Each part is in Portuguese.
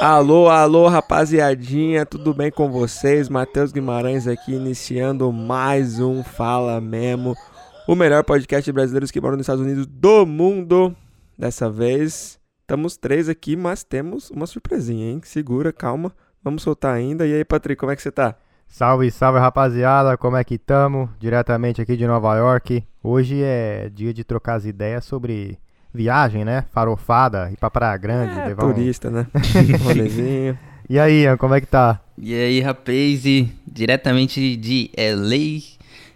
Alô, alô, rapaziadinha, tudo bem com vocês? Matheus Guimarães aqui, iniciando mais um Fala Memo, o melhor podcast de brasileiros que moram nos Estados Unidos do mundo. Dessa vez, estamos três aqui, mas temos uma surpresinha, hein? Segura, calma, vamos soltar ainda. E aí, Patrick, como é que você tá? Salve, salve rapaziada, como é que tamo? Diretamente aqui de Nova York. Hoje é dia de trocar as ideias sobre viagem, né? Farofada, ir pra Praia Grande. É, levar um- turista, né? Rolezinho. E aí, Ian, como é que tá? E aí, rapaz, e diretamente de LA.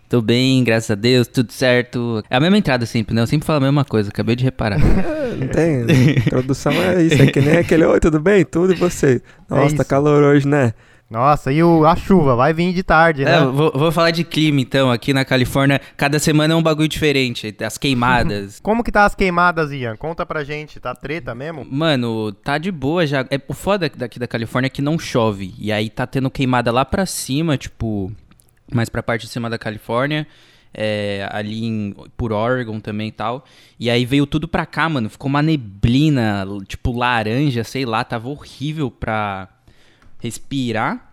Tô bem, graças a Deus, tudo certo. É a mesma entrada sempre, né? Eu sempre falo a mesma coisa, acabei de reparar. É, Não tem. Introdução é isso, é que nem aquele Oi, tudo bem? Tudo e você? Nossa, tá isso. calor hoje, né? Nossa, e o, a chuva? Vai vir de tarde, né? É, vou, vou falar de clima então. Aqui na Califórnia, cada semana é um bagulho diferente. As queimadas. Como que tá as queimadas, Ian? Conta pra gente, tá treta mesmo? Mano, tá de boa já. É, o foda daqui da Califórnia é que não chove. E aí tá tendo queimada lá pra cima, tipo, mais pra parte de cima da Califórnia. é, ali em, por Oregon também e tal. E aí veio tudo pra cá, mano. Ficou uma neblina, tipo laranja, sei lá. Tava horrível pra respirar.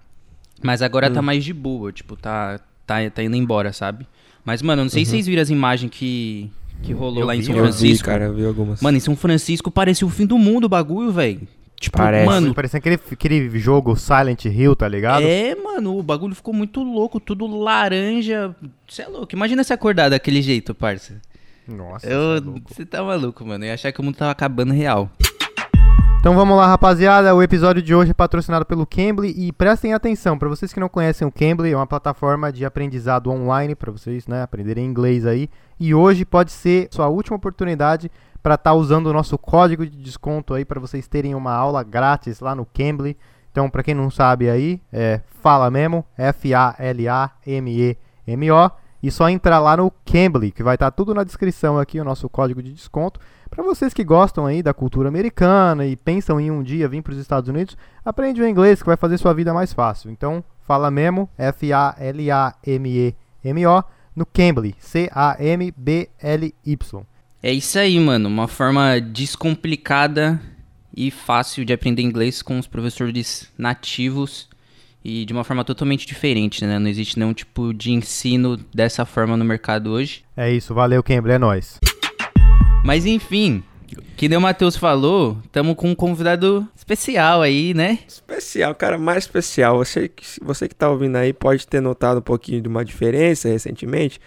Mas agora tá mais de boa, tipo, tá, tá, tá indo embora, sabe? Mas, mano, eu não sei se vocês viram as imagens que, que rolou Eu lá em vi, São eu Eu vi, Francisco. cara, eu vi algumas. Mano, em São Francisco parecia o fim do mundo o bagulho, velho. Tipo, Parece. mano, Parecendo aquele, aquele jogo Silent Hill, tá ligado? é, mano, o bagulho ficou muito louco, tudo laranja. Você é louco. Imagina se acordar daquele jeito, parça. Nossa, cê é você tá maluco, mano. Eu ia achar que o mundo tava acabando real. Então vamos lá, rapaziada. O episódio de hoje é patrocinado pelo Cambly e prestem atenção, para vocês que não conhecem o Cambly, é uma plataforma de aprendizado online para vocês, né, aprenderem inglês aí. E hoje pode ser sua última oportunidade para estar usando o nosso código de desconto aí para vocês terem uma aula grátis lá no Cambly. Então, para quem não sabe aí, é Fala Memo, F A L A M E M O, e só entrar lá no Cambly, que vai estar tudo na descrição aqui o nosso código de desconto. Para vocês que gostam aí da cultura americana e pensam em um dia vir para os Estados Unidos, aprende o inglês que vai fazer sua vida mais fácil. Então, fala Memo, F-A-L-A-M-E-M-O, no Cambly, C-A-M-B-L-Y. É isso aí, mano. Uma forma descomplicada e fácil de aprender inglês com os professores nativos e de uma forma totalmente diferente, né? Não existe nenhum tipo de ensino dessa forma no mercado hoje. É isso, valeu Cambly, é nóis. Mas enfim, que nem o Matheus falou, estamos com um convidado especial aí, né? Especial, cara, mais especial. Você, que- você que tá ouvindo aí pode ter notado um pouquinho de uma diferença recentemente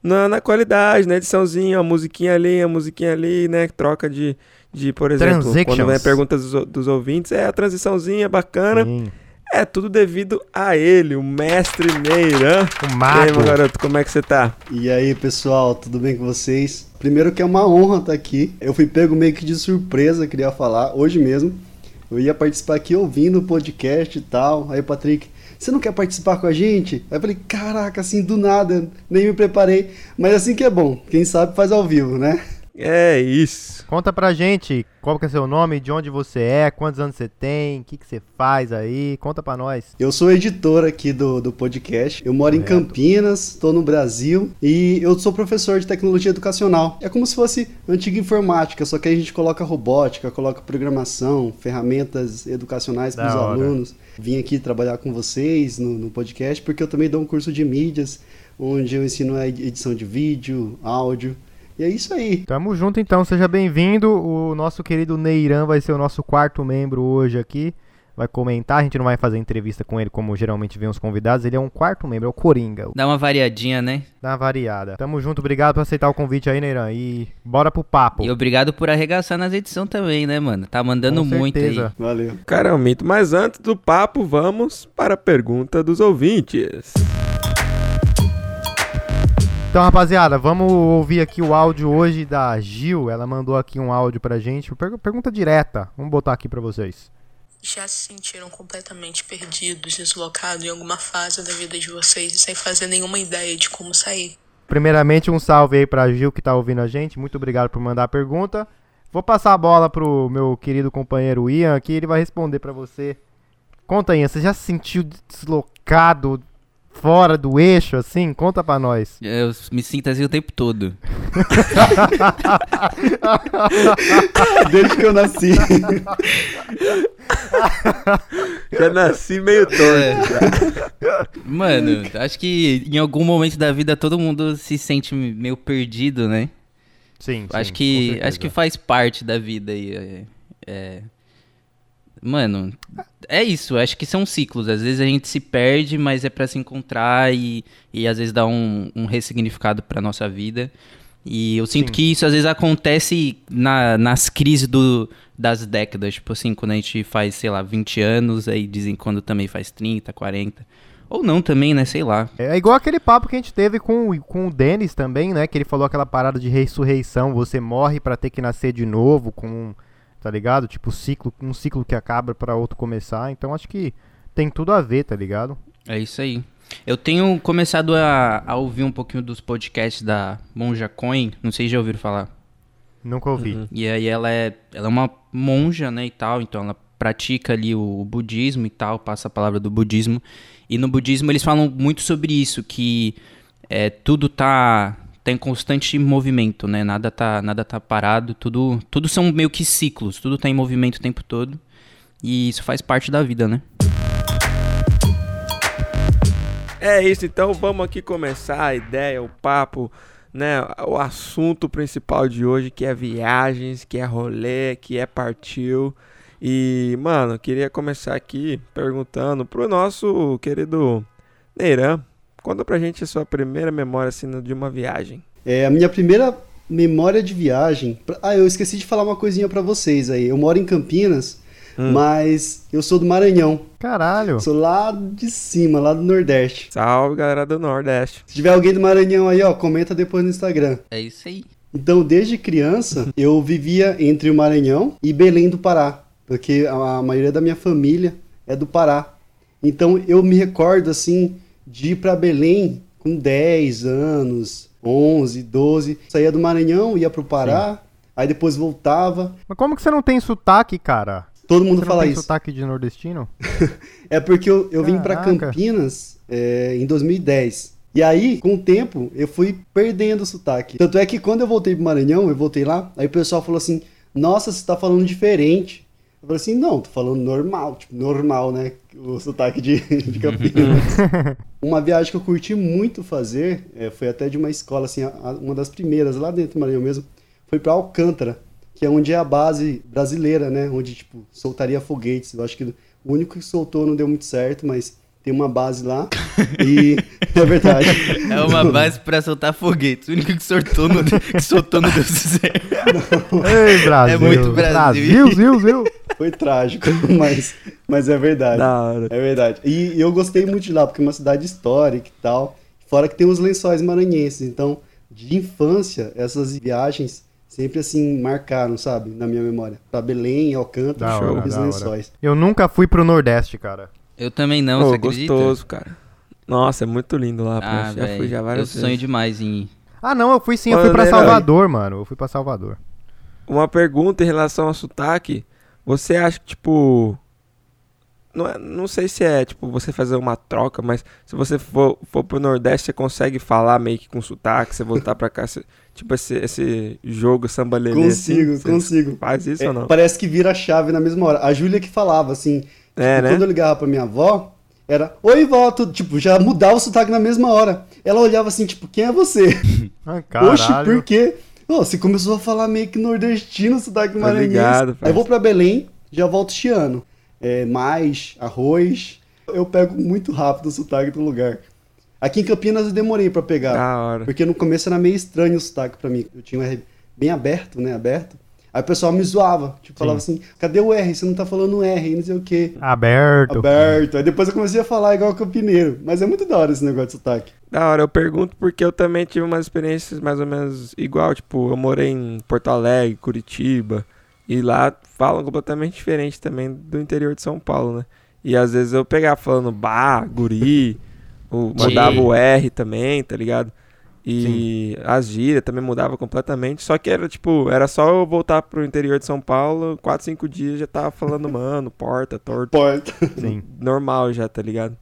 na, na qualidade, na ediçãozinha, a musiquinha ali, a musiquinha ali, né? Troca de, de por exemplo, quando vem a pergunta dos, dos ouvintes, é a transiçãozinha bacana. Sim, É tudo devido a ele, o mestre Neiran. o E aí, meu garoto, como é que você tá? E aí, pessoal, tudo bem com vocês? Primeiro que é uma honra estar aqui. Eu fui pego meio que de surpresa, queria falar, hoje mesmo. Eu ia participar aqui ouvindo o podcast e tal. Aí Patrick, você não quer participar com a gente? Aí eu falei, caraca, assim, do nada, nem me preparei. Mas assim que é bom, quem sabe faz ao vivo, né? É isso. Conta pra gente qual que é seu nome, de onde você é, quantos anos você tem, o que, que você faz aí, conta pra nós. Eu sou editor aqui do, do podcast. Eu moro em Correto. Campinas, estou no Brasil e eu sou professor de tecnologia educacional. É como se fosse antiga informática, só que a gente coloca robótica, coloca programação, ferramentas educacionais para os alunos. Vim aqui trabalhar com vocês no, no podcast porque eu também dou um curso de mídias, onde eu ensino a edição de vídeo, áudio. E é isso aí. Tamo junto então, seja bem-vindo. O nosso querido Neiran vai ser o nosso quarto membro hoje aqui. Vai comentar, a gente não vai fazer entrevista com ele como geralmente vem os convidados. Ele é um quarto membro, é o Coringa. Dá uma variadinha, né? Dá uma variada. Tamo junto, obrigado por aceitar o convite aí, Neiran. E bora pro papo. E obrigado por arregaçar nas edições também, né, mano? Tá mandando Com muito aí. certeza. Valeu. Cara, é um mito. Mas antes do papo, vamos para a pergunta dos ouvintes. Então, rapaziada, vamos ouvir aqui o áudio hoje da Gil. Ela mandou aqui um áudio pra gente. Per- pergunta direta. Vamos botar aqui pra vocês. Já se sentiram completamente perdidos, deslocados em alguma fase da vida de vocês sem fazer nenhuma ideia de como sair? Primeiramente, um salve aí pra Gil que tá ouvindo a gente. Muito obrigado por mandar a pergunta. Vou passar a bola pro meu querido companheiro Ian aqui. Ele vai responder pra você. Conta, Ian, você já se sentiu deslocado fora do eixo, assim? Conta pra nós. Eu me sinto assim o tempo todo. Desde que eu nasci. Já nasci meio torto. É. Mano, acho que em algum momento da vida todo mundo se sente meio perdido, né? Sim, acho sim, que acho que faz parte da vida aí. É, é. Mano, é isso. Acho que são ciclos. Às vezes a gente se perde, mas é pra se encontrar e, e às vezes dá um, um ressignificado pra nossa vida. E eu sinto Sim. que isso às vezes acontece na, nas crises do, das décadas. Tipo assim, quando a gente faz, sei lá, 20 anos, aí dizem quando também faz 30, 40. Ou não também, né? Sei lá. É igual aquele papo que a gente teve com, o- com o Denis também, né? Que ele falou aquela parada de ressurreição, você morre pra ter que nascer de novo, com, tá ligado? Tipo, ciclo, um ciclo que acaba pra outro começar. Então acho que tem tudo a ver, tá ligado? É isso aí. Eu tenho começado a, a ouvir um pouquinho dos podcasts da Monja Coin. Não sei se já ouviram falar. Nunca ouvi. Uhum. E aí ela é, ela é uma monja, né, e tal, então ela pratica ali o budismo e tal, passa a palavra do budismo. E no budismo eles falam muito sobre isso, que é, tudo tá, tá em constante movimento, né? Nada tá, nada tá parado, tudo, tudo são meio que ciclos, tudo tá em movimento o tempo todo. E isso faz parte da vida, né? É isso, então vamos aqui começar a ideia, o papo, né? O assunto principal de hoje que é viagens, que é rolê, que é partiu. E, mano, queria começar aqui perguntando pro nosso querido Neiran. Conta pra gente a sua primeira memória assim de uma viagem. É, a minha primeira memória de viagem. Ah, eu esqueci de falar uma coisinha pra vocês aí. Eu moro em Campinas, Hum. mas eu sou do Maranhão. Caralho. Sou lá de cima, lá do Nordeste. Salve, galera do Nordeste. Se tiver alguém do Maranhão aí, ó, comenta depois no Instagram. É isso aí. Então, desde criança, eu vivia entre o Maranhão e Belém do Pará, porque a maioria da minha família é do Pará. Então, eu me recordo, assim, de ir para Belém com 10 anos, 11, 12. Saía do Maranhão, ia pro Pará, aí depois voltava. Mas como que você não tem sotaque, cara? Todo mundo Você não fala tem isso. sotaque de nordestino? É porque eu, eu vim para. Campinas é, em 2010. E aí, com o tempo, eu fui perdendo o sotaque. Tanto é que quando eu voltei pro Maranhão, eu voltei lá, aí o pessoal falou assim: Nossa, você tá falando diferente. Eu falei assim: Não, tô falando normal, tipo, normal, né? O sotaque de, de Campinas. uma viagem que eu curti muito fazer, é, foi até de uma escola, assim, a- a- uma das primeiras, lá dentro do Maranhão mesmo, foi para Alcântara, que é onde é a base brasileira, né? Onde, tipo, soltaria foguetes. Eu acho que o único que soltou não deu muito certo, mas tem uma base lá. E é verdade. É uma base pra soltar foguetes. O único que soltou no, que soltou no Deus certo. Ei, Brasil. É muito Brasil. Brasil, Zil, Zil. Foi trágico, mas, mas é verdade. Da hora. É verdade. E, e eu gostei muito de lá, porque é uma cidade histórica e tal. Fora que tem os lençóis maranhenses. Então, de infância, essas viagens sempre assim marcaram, sabe? Na minha memória. Pra Belém, Alcântara, hora, e os hora. lençóis. Eu nunca fui pro Nordeste, cara. Eu também não, Pô, você acredita? gostoso, cara. Nossa, é muito lindo lá, Ah, pô. Já fui já Eu várias sonho vezes. demais em ir. Ah, não, eu fui sim, eu Ô, fui pra Neira, Salvador, mano. Eu fui pra Salvador. Uma pergunta em relação ao sotaque. Você acha que, tipo. Não, é- não sei se é, tipo, você fazer uma troca, mas se você for, for pro Nordeste, você consegue falar meio que com sotaque, você voltar pra cá, você- tipo, esse, esse jogo samba lelê, Consigo, assim, consigo. Faz isso É, ou não? parece que vira a chave na mesma hora. A Júlia que falava assim, É, né? quando eu ligava pra minha avó, era Oi, vó, tipo, já mudava o sotaque na mesma hora. Ela olhava assim, tipo, quem é você? Ah, Oxe, por quê? Ô, você começou a falar meio que nordestino, sotaque Tô maranhense. ligado, Aí vou pra Belém, já volto chiano. É, mais, arroz. Eu pego muito rápido o sotaque do lugar. Aqui em Campinas eu demorei pra pegar. Da hora. Porque no começo era meio estranho o sotaque pra mim. Eu tinha um R bem aberto, né? Aberto. Aí o pessoal me zoava. Tipo, falava assim, cadê o R? Você não tá falando R, não sei o quê. Aberto. Aberto. Aí depois eu comecei a falar igual campineiro. Mas é muito da hora esse negócio de sotaque. Da hora, eu pergunto porque eu também tive umas experiências mais ou menos igual, tipo, eu morei em Porto Alegre, Curitiba, e lá falam completamente diferente também do interior de São Paulo, né? E às vezes eu pegava falando bah, guri, o, mandava o R também, tá ligado? E as gírias também mudava completamente, só que era tipo, era só eu voltar pro interior de São Paulo, 4, 5 dias já tava falando mano, porta, torto Porta. Sim. normal já, tá ligado?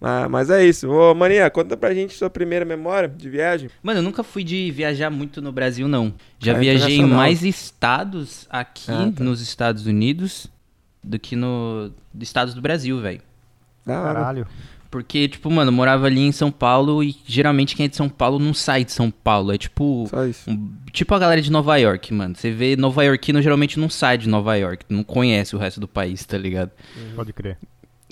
Mas, mas é isso. Ô, Maninha, conta pra gente sua primeira memória de viagem. Mano, eu nunca fui de viajar muito no Brasil, não. Já É viajei em mais estados aqui Ah, tá. nos Estados Unidos do que no estados do Brasil, velho. Caralho. Porque, tipo, mano, eu morava ali em São Paulo e geralmente quem é de São Paulo não sai de São Paulo. É tipo. Só isso. um- tipo a galera de Nova York, mano. Você vê Nova Yorkino geralmente não sai de Nova York. Não conhece o resto do país, tá ligado? Pode crer.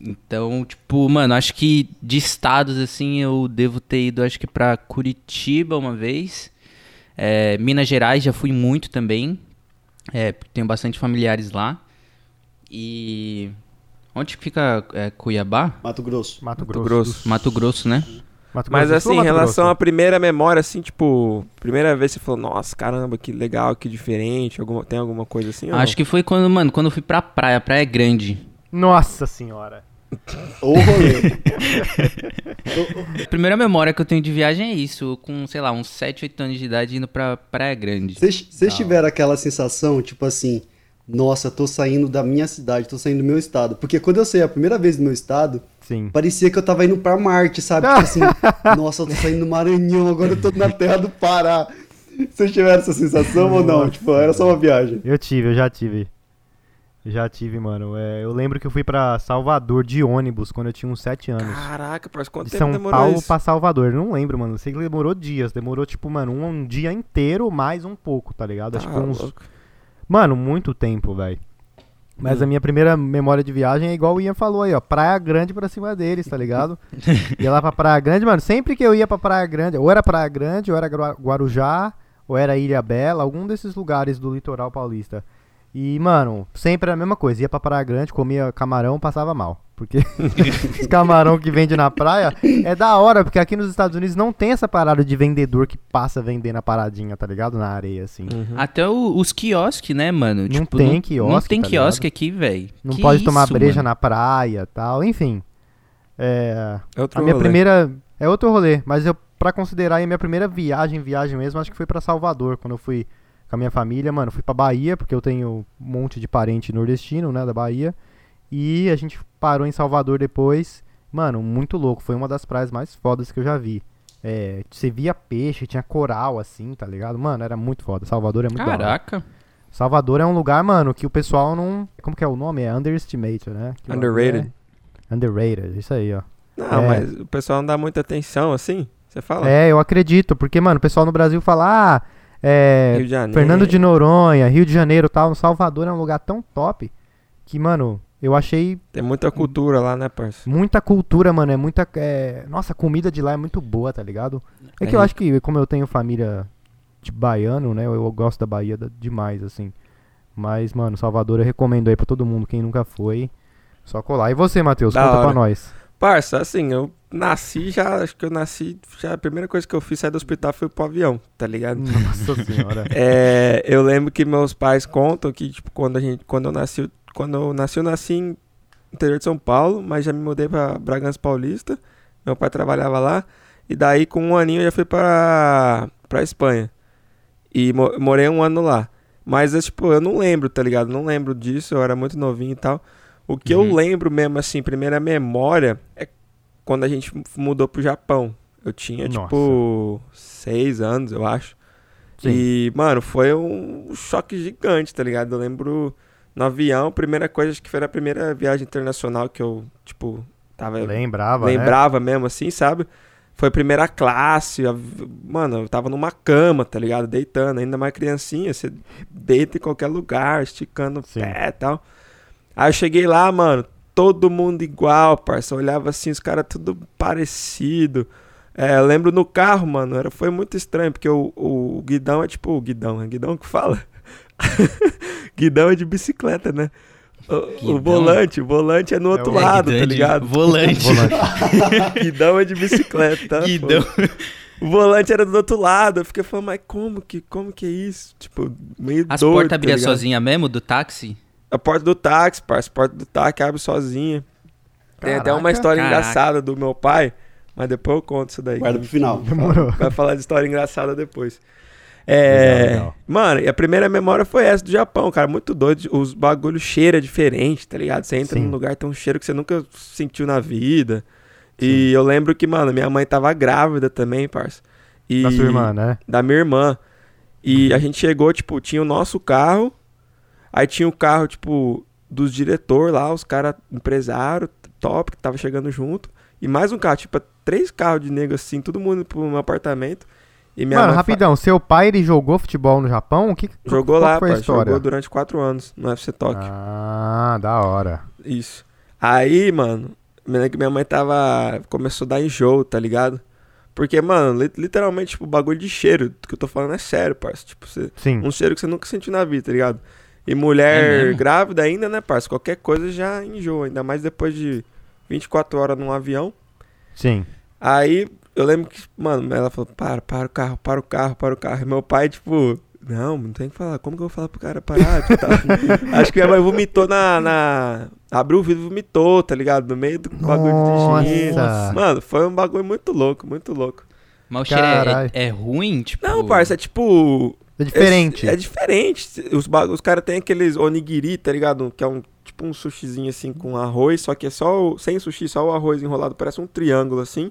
Então, tipo, mano, acho que de estados, assim, eu devo ter ido, acho que pra Curitiba uma vez. É, Minas Gerais já fui muito também. É, tenho bastante familiares lá. E. Onde que fica é, Cuiabá? Mato Grosso. Mato Mato Grosso. Grosso. Mato Grosso, né? Mato Mas Grosso do Sul assim, em relação à primeira memória, assim, tipo, primeira vez você falou, nossa, caramba, que legal, que diferente, alguma, tem alguma coisa assim? Acho que foi quando, mano, quando eu fui pra praia, Praia Grande. Nossa senhora. Ou rolê. A primeira memória que eu tenho de viagem é isso, com, sei lá, uns 7, 8 anos de idade indo pra Praia Grande. Vocês tiveram aquela sensação, tipo assim, nossa, tô saindo da minha cidade, tô saindo do meu estado. Porque quando eu saí a primeira vez do meu estado, Sim. parecia que eu tava indo pra Marte, sabe? Tipo assim, nossa, eu tô saindo do Maranhão, agora eu tô na terra do Pará. Vocês tiveram essa sensação ou não? Tipo, era só uma viagem. Eu tive, eu já tive. Já tive, mano. É, eu lembro que eu fui pra Salvador de ônibus quando eu tinha uns 7 anos. Caraca, parece quanto De tempo São demorou Paulo isso? pra Salvador. Eu Não lembro, mano. Sei que demorou dias. Demorou, tipo, mano, um, um dia inteiro mais um pouco, tá ligado? Acho que Tá uns. louco. Mano, muito tempo, velho. Mas Hum. a minha primeira memória de viagem é igual o Ian falou aí, ó. Praia Grande pra cima deles, tá ligado? ia lá pra Praia Grande, mano. Sempre que eu ia pra Praia Grande, ou era Praia Grande, ou era Gua- Guarujá, ou era Ilha Bela, algum desses lugares do litoral paulista. E, mano, sempre era a mesma coisa. Ia pra Praia Grande, comia camarão, passava mal. Porque os camarão que vende na praia é da hora, porque aqui nos Estados Unidos não tem essa parada de vendedor que passa vendendo a paradinha, tá ligado? Na areia, assim. Uhum. Até o- os quiosques, né, mano? Não tem quiosque, Não tem tá quiosque aqui, velho. Não Que pode tomar isso, breja mano? na praia tal, enfim. É, Outro a minha rolê. primeira. É outro rolê, mas eu, pra considerar aí a minha primeira viagem, viagem mesmo, acho que foi pra Salvador, quando eu fui com a minha família, mano. Fui pra Bahia, porque eu tenho um monte de parente nordestino, né, da Bahia. E a gente parou em Salvador depois. Mano, muito louco. Foi uma das praias mais fodas que eu já vi. É, você via peixe, tinha coral assim, tá ligado? Mano, era muito foda. Salvador é muito da hora. Caraca. Salvador é um lugar, mano, que o pessoal não. Como que é o nome? É underestimate, né? Que bagulho Underrated. É... Underrated, isso aí, ó. Não, É. mas o pessoal não dá muita atenção, assim, você fala? É, eu acredito, porque, mano, o pessoal no Brasil fala, ah, é. Rio de Janeiro. Fernando de Noronha, Rio de Janeiro e tal. Salvador é um lugar tão top que, mano, eu achei Tem muita cultura lá, né, parça? muita cultura, mano. É muita. é, Nossa, a comida de lá é muito boa, tá ligado? É que É eu acho que, como eu tenho família de baiano, né? Eu, eu gosto da Bahia da- demais, assim. Mas, mano, Salvador eu recomendo aí pra todo mundo. Quem nunca foi, só colar. E você, Matheus? Da Conta pra hora. nós. Parça, assim, eu nasci já, acho que eu nasci, já a primeira coisa que eu fiz sair do hospital foi pro avião, tá ligado? Nossa senhora. É, eu lembro que meus pais contam que, tipo, quando a gente, quando eu nasci, quando eu nasci, eu nasci em interior de São Paulo, mas já me mudei pra Bragança Paulista. Meu pai trabalhava lá. E daí, com um aninho, eu já fui pra, pra Espanha. E mo- morei um ano lá. Mas, eu, tipo, eu não lembro, tá ligado? Não lembro disso, eu era muito novinho e tal. O que eu Uhum. lembro mesmo, assim, primeira memória é quando a gente mudou pro Japão. Eu tinha, Nossa. tipo, seis anos, eu acho. Sim. E, mano, foi um choque gigante, tá ligado? Eu lembro no avião, primeira coisa, acho que foi a primeira viagem internacional que eu, tipo, tava. Lembrava, né? lembrava mesmo assim, sabe? Foi primeira classe, a- mano, eu tava numa cama, tá ligado? Deitando, ainda mais criancinha, você deita em qualquer lugar, esticando o Sim. pé e tal. Aí eu cheguei lá, mano, todo mundo igual, parça. Eu olhava assim, os caras tudo parecido. É, eu lembro no carro, mano, era, foi muito estranho, porque o, o guidão é tipo o guidão, é guidão que fala? guidão é de bicicleta, né? O, o volante, o volante é no outro o- lado, tá ligado? Volante. Guidão é de bicicleta? Guidão. Pô. O volante era do outro lado. Eu fiquei falando, mas como que, como que é isso? Tipo, meio As doido, portas tá abriam sozinha mesmo do táxi? A porta do táxi, parça. A porta do táxi abre sozinha. Tem até uma Caraca. história Caraca. engraçada do meu pai, mas depois eu conto isso daí. Guarda pro final. Demorou. Vai falar de história engraçada depois. É, Legal, legal. Mano, e a primeira memória foi essa do Japão, cara. Muito doido. Os bagulhos cheira diferente, tá ligado? Você entra Sim. num lugar, tem um cheiro que você nunca sentiu na vida. E eu lembro que, mano, minha mãe tava grávida também, parça. E Da sua irmã, né? da minha irmã. E a gente chegou, tipo, tinha o nosso carro, aí tinha o carro, tipo, dos diretor lá, os caras empresário, top, que tava chegando junto. E mais um carro, tipo, três carros de nego assim, todo mundo pro um apartamento. E minha Mano, mãe fa- rapidão, seu pai ele jogou futebol no Japão? O que, Jogou lá, foi a pai, história? jogou durante quatro anos no UFC Tóquio. Ah, da hora. Isso. Aí, mano, minha mãe tava. Começou a dar enjoo, tá ligado? Porque, mano, li- literalmente, tipo, bagulho de cheiro. Do que eu tô falando é sério, parça. Tipo, você, Sim. um cheiro que você nunca sentiu na vida, tá ligado? E É mulher mesmo? grávida ainda, né, parça? Qualquer coisa já enjoa. Ainda mais depois de 24 horas num avião. Sim. Aí eu lembro que, mano, ela falou: para, para o carro, para o carro, para o carro. E meu pai, tipo, não, não tem que falar. Como que eu vou falar pro cara parar? Tipo, tá. Acho que minha mãe vomitou na, na. Abriu o vidro e vomitou, tá ligado? No meio do bagulho de. Nossa. Mano, foi um bagulho muito louco, muito louco. Mas o cheiro é, é, é ruim, tipo... Não, parça, é tipo. É diferente. É, é diferente. Os, os caras têm aqueles onigiri, tá ligado? Que é um tipo um sushizinho assim com arroz, só que é só o, sem sushi, só o arroz enrolado, parece um triângulo assim,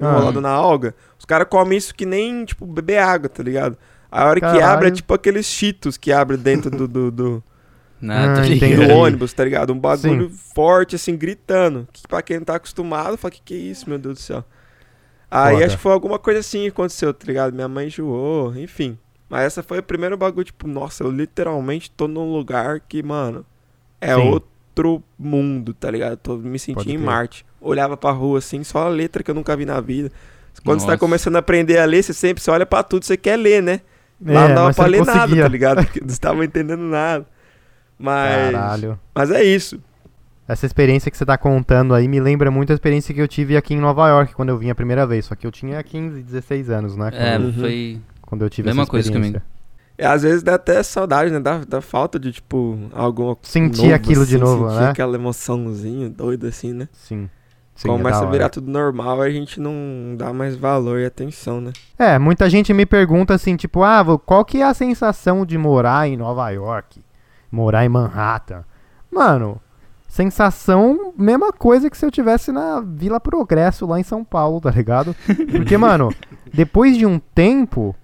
Ah. enrolado na alga. Os caras comem isso que nem, tipo, beber água, tá ligado? A hora que Caralho. abre é tipo aqueles cheetos que abre dentro do, do, do, Não, Ah, entendi. ligado. do ônibus, tá ligado? Um bagulho Sim. forte, assim, gritando. Que pra quem não tá acostumado, fala, que que é isso, meu Deus do céu? Aí Foda. acho que foi alguma coisa assim que aconteceu, tá ligado? Minha mãe enjoou, enfim. Mas essa foi o primeiro bagulho, tipo, nossa, eu literalmente tô num lugar que, mano, é Sim. outro mundo, tá ligado? Tô me sentindo em. Marte. Olhava pra rua assim, só a letra que eu nunca vi na vida. Quando você tá Nossa. começando a aprender a ler, você sempre você olha pra tudo, você quer ler, né? Lá É, não dava pra ler não nada, conseguia. tá ligado? Porque não estava entendendo nada. Mas. Caralho. Mas é isso. Essa experiência que você tá contando aí me lembra muito a experiência que eu tive aqui em Nova York quando eu vim a primeira vez. Só que eu tinha 15, 16 anos, né? Quando, É, foi... quando eu tive mesma essa coisa experiência. É, às vezes dá até saudade, né? Dá, dá falta de, tipo, alguma Sentir novo, aquilo de assim, novo, sentir né? aquela emoçãozinha doida, assim, né? Sim. Sim, é Começa a virar tudo normal, a gente não dá mais valor e atenção, né? É, muita gente me pergunta assim, tipo, ah, qual que é a sensação de morar em Nova York? Morar em Manhattan? Mano, sensação, mesma coisa que se eu tivesse na Vila Progresso lá em São Paulo, tá ligado? Porque, mano, depois de um tempo,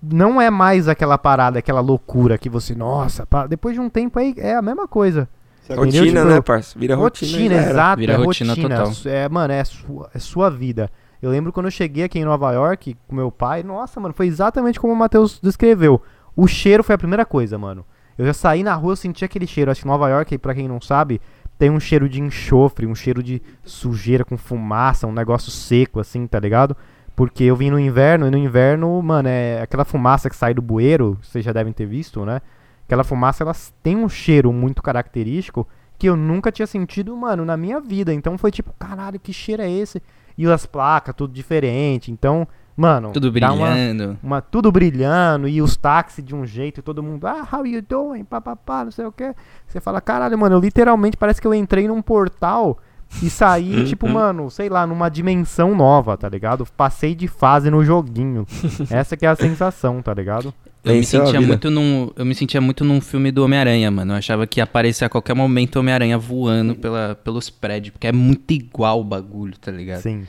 não é mais aquela parada, aquela loucura que você, nossa, pá, depois de um tempo aí é a mesma coisa. Entendeu? Rotina, Tipo, né, parça? Vira rotina. Rotina, exato, Vira é rotina rotina. total. É, mano, é sua, é sua vida. Eu lembro quando eu cheguei aqui em Nova York com meu pai, nossa, mano, foi exatamente como o Matheus descreveu. O cheiro foi a primeira coisa, mano. Eu já saí na rua, eu senti aquele cheiro. Acho que Nova York, pra quem não sabe, tem um cheiro de enxofre, um cheiro de sujeira com fumaça, um negócio seco, assim, tá ligado? Porque eu vim no inverno, e no inverno, mano, é aquela fumaça que sai do bueiro, vocês já devem ter visto, né? Aquela fumaça, ela tem um cheiro muito característico que eu nunca tinha sentido, mano, na minha vida. Então foi tipo, caralho, que cheiro é esse? E as placas, tudo diferente. Então, mano, Tudo dá uma- brilhando. uma, tudo brilhando e os táxis de um jeito e todo mundo, ah, how you doing? Pá, pá, pá, não sei o que. Você fala, caralho, mano, eu literalmente parece que eu entrei num portal e saí, tipo, mano, sei lá, numa dimensão nova, tá ligado? Passei de fase no joguinho. Essa que é a sensação, tá ligado? Eu me, a sentia muito num, eu me sentia muito num filme do Homem-Aranha, mano. Eu achava que ia aparecer a qualquer momento o Homem-Aranha voando pela, pelos prédios. Porque é muito igual o bagulho, tá ligado? Sim.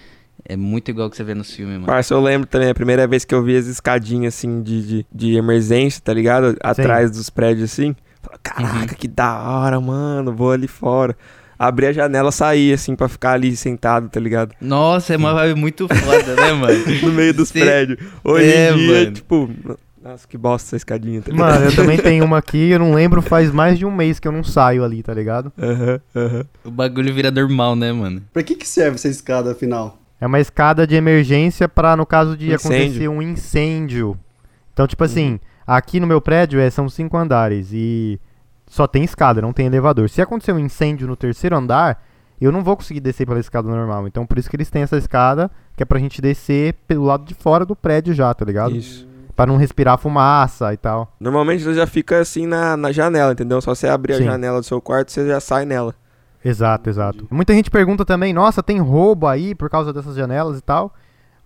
É muito igual o que você vê no filme, mano. Parça, eu lembro também, a primeira vez que eu vi as escadinhas, assim, de, de, de emergência, tá ligado? Atrás dos prédios, assim. Falei, Caraca, que da hora, mano, vou ali fora. Abri a janela, saí, assim, pra ficar ali sentado, tá ligado? Nossa, é uma vibe muito foda, né, mano? No meio dos Cê- prédios. Hoje É, em dia, mano. tipo... Nossa, que bosta essa escadinha, tá ligado? Mano, eu também tenho uma aqui, eu não lembro, faz mais de um mês que eu não saio ali, tá ligado? Aham, aham. O bagulho vira normal, né, mano? Pra que, que serve essa escada afinal? É uma escada de emergência pra, no caso de Incêndio. acontecer um incêndio. Então, tipo assim, aqui no meu prédio é, são cinco andares e só tem escada, não tem elevador. Se acontecer um incêndio no terceiro andar, eu não vou conseguir descer pela escada normal. Então, por isso que eles têm essa escada, que é pra gente descer pelo lado de fora do prédio já, tá ligado? Isso. Pra não respirar fumaça e tal. Normalmente você já fica assim na, na janela, entendeu? Só você abrir Sim. a janela do seu quarto, você já sai nela. Exato, exato. Muita gente pergunta também, nossa, tem roubo aí por causa dessas janelas e tal.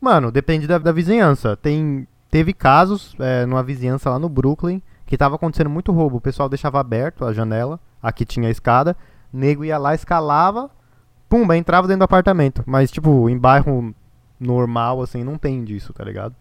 Mano, depende da, da vizinhança. Tem, teve casos é, numa vizinhança lá no Brooklyn que tava acontecendo muito roubo. O pessoal deixava aberto a janela, aqui tinha a escada, nego ia lá, escalava, pumba, entrava dentro do apartamento. Mas, tipo, em bairro normal, assim, não tem disso, tá ligado?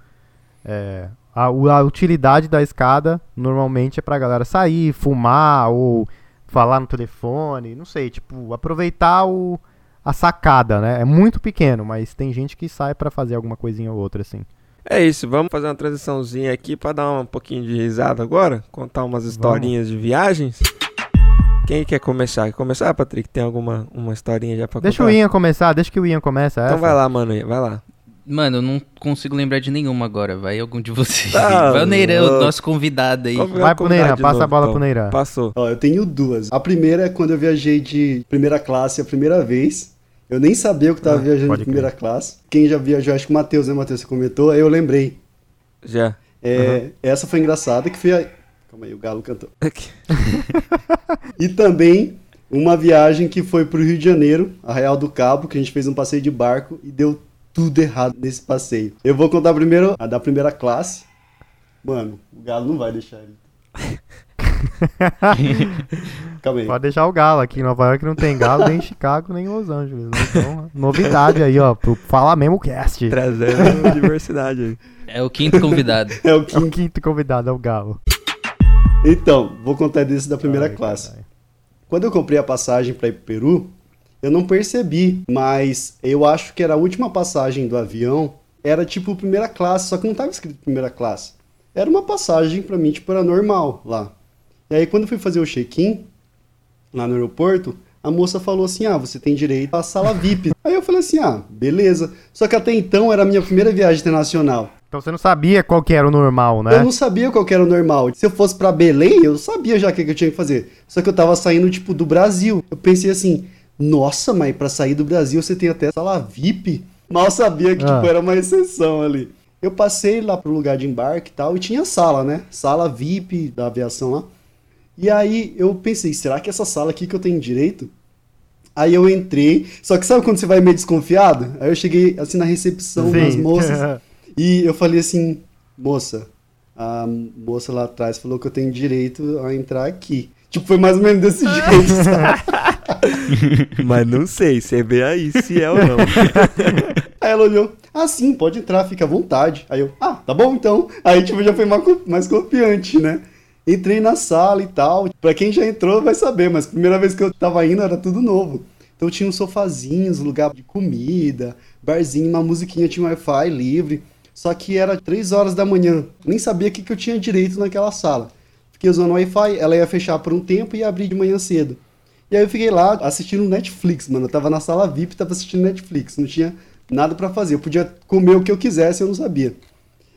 É, a, a utilidade da escada normalmente é pra galera sair, fumar ou falar no telefone, não sei, tipo, aproveitar o, a sacada, né? É muito pequeno, mas tem gente que sai pra fazer alguma coisinha ou outra, assim. É isso, vamos fazer uma transiçãozinha aqui pra dar um pouquinho de risada agora, contar umas historinhas de viagens. Quem quer começar? Quer começar, Patrick? Tem alguma uma historinha já pra Deixa o contar? Ian começar, deixa que o Ian começa. Então essa. vai lá, mano, vai lá. Mano, eu não consigo lembrar de nenhuma agora. Vai algum de vocês. Tá vai o Neirão, louco. nosso convidado aí. Vai a pro de passa a novo, bola então. pro Neiran. Passou. Ó, eu tenho duas. A primeira é quando eu viajei de primeira classe a primeira vez. Eu nem sabia que eu tava Ah, viajando de primeira classe. Quem já viajou, acho que o Matheus, né, Matheus? Você comentou, aí eu lembrei. Já. É, Essa foi engraçada, que foi a... Calma aí, o Galo cantou. E também uma viagem que foi pro Rio de Janeiro, a Real do Cabo, que a gente fez um passeio de barco e deu tudo errado nesse passeio. Eu vou contar primeiro a da primeira classe. Mano, o Galo não vai deixar ele. Calma aí. Pode deixar o galo aqui em Nova York não tem galo, nem em Chicago, nem em Los Angeles. né? Então, novidade aí, ó, pro Fala Mesmo Cast. Trazendo diversidade aí. É o quinto convidado. É o É o que... quinto convidado, é o galo. Então, vou contar desse da primeira Ai, classe. Quando eu comprei a passagem para ir pro Peru, eu não percebi, mas eu acho que era a última passagem do avião, era tipo primeira classe, só que não tava escrito primeira classe. Era uma passagem para mim, tipo, era normal lá. E aí quando eu fui fazer o check-in lá no aeroporto, a moça falou assim: "Ah, você tem direito à sala VIP". aí eu falei assim: "Ah, beleza". Só que até então era a minha primeira viagem internacional. Então você não sabia qual que era o normal, né? Eu não sabia qual que era o normal. Se eu fosse pra Belém, eu sabia já o que, que eu tinha que fazer. Só que eu tava saindo, tipo, do Brasil. Eu pensei assim, nossa, mas pra sair do Brasil você tem até sala VIP? Mal sabia que, Ah. tipo, era uma exceção ali. Eu passei lá pro lugar de embarque e tal, e tinha sala, né? Sala VIP da aviação lá. E aí eu pensei, será que essa sala aqui que eu tenho direito? Aí eu entrei, só que sabe quando você vai meio desconfiado? Aí eu cheguei assim na recepção das moças. E eu falei assim, moça, a moça lá atrás falou que eu tenho direito a entrar aqui. Tipo, foi mais ou menos desse jeito, sabe? Mas não sei, você vê aí se é ou não. Aí ela olhou, ah, sim, pode entrar, fica à vontade. Aí eu, ah, tá bom então. Aí, tipo, já foi mais, co- mais confiante, né? Entrei na sala e tal. Pra quem já entrou vai saber, mas primeira vez que eu tava indo era tudo novo. Então tinha uns sofazinhos, lugar de comida, barzinho, uma musiquinha, tinha Wi-Fi livre. Só que era três horas da manhã. Nem sabia o que, que eu tinha direito naquela sala. Fiquei usando Wi-Fi, ela ia fechar por um tempo e ia abrir de manhã cedo. E aí eu fiquei lá assistindo Netflix, mano. Eu tava na sala VIP, tava assistindo Netflix. Não tinha nada pra fazer. Eu podia comer o que eu quisesse, eu não sabia.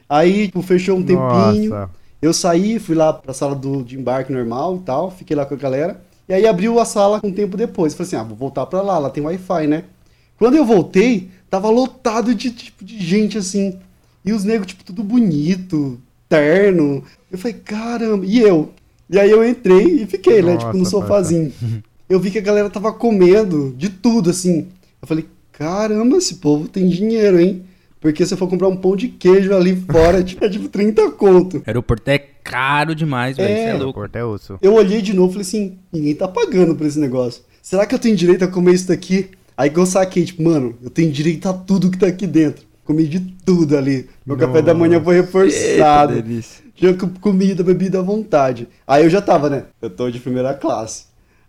Aí, tipo, fechou um tempinho. Nossa. Eu saí, fui lá pra sala do, de embarque normal e tal, fiquei lá com a galera. E aí abriu a sala um tempo depois. Falei assim, ah, vou voltar pra lá, lá tem Wi-Fi, né? Quando eu voltei, tava lotado de tipo de gente assim. E os negros, tipo, tudo bonito, terno. Eu falei, caramba, e eu? E aí eu entrei e fiquei, né, tipo, no Nossa, sofazinho. Eu vi que a galera tava comendo de tudo, assim. Eu falei, caramba, esse povo tem dinheiro, hein? Porque se eu for comprar um pão de queijo ali fora, tipo, é tipo 30 conto. Aeroporto é caro demais, velho. É. É O louco. é osso. Eu olhei de novo e falei assim, ninguém tá pagando por esse negócio. Será que eu tenho direito a comer isso daqui? Aí que eu saquei, tipo, mano, eu tenho direito a tudo que tá aqui dentro. Comi de tudo ali. Meu café da manhã foi Eita, reforçado. delícia. Tinha co- comida, bebida à vontade. Aí eu já tava, né? Eu tô de primeira classe.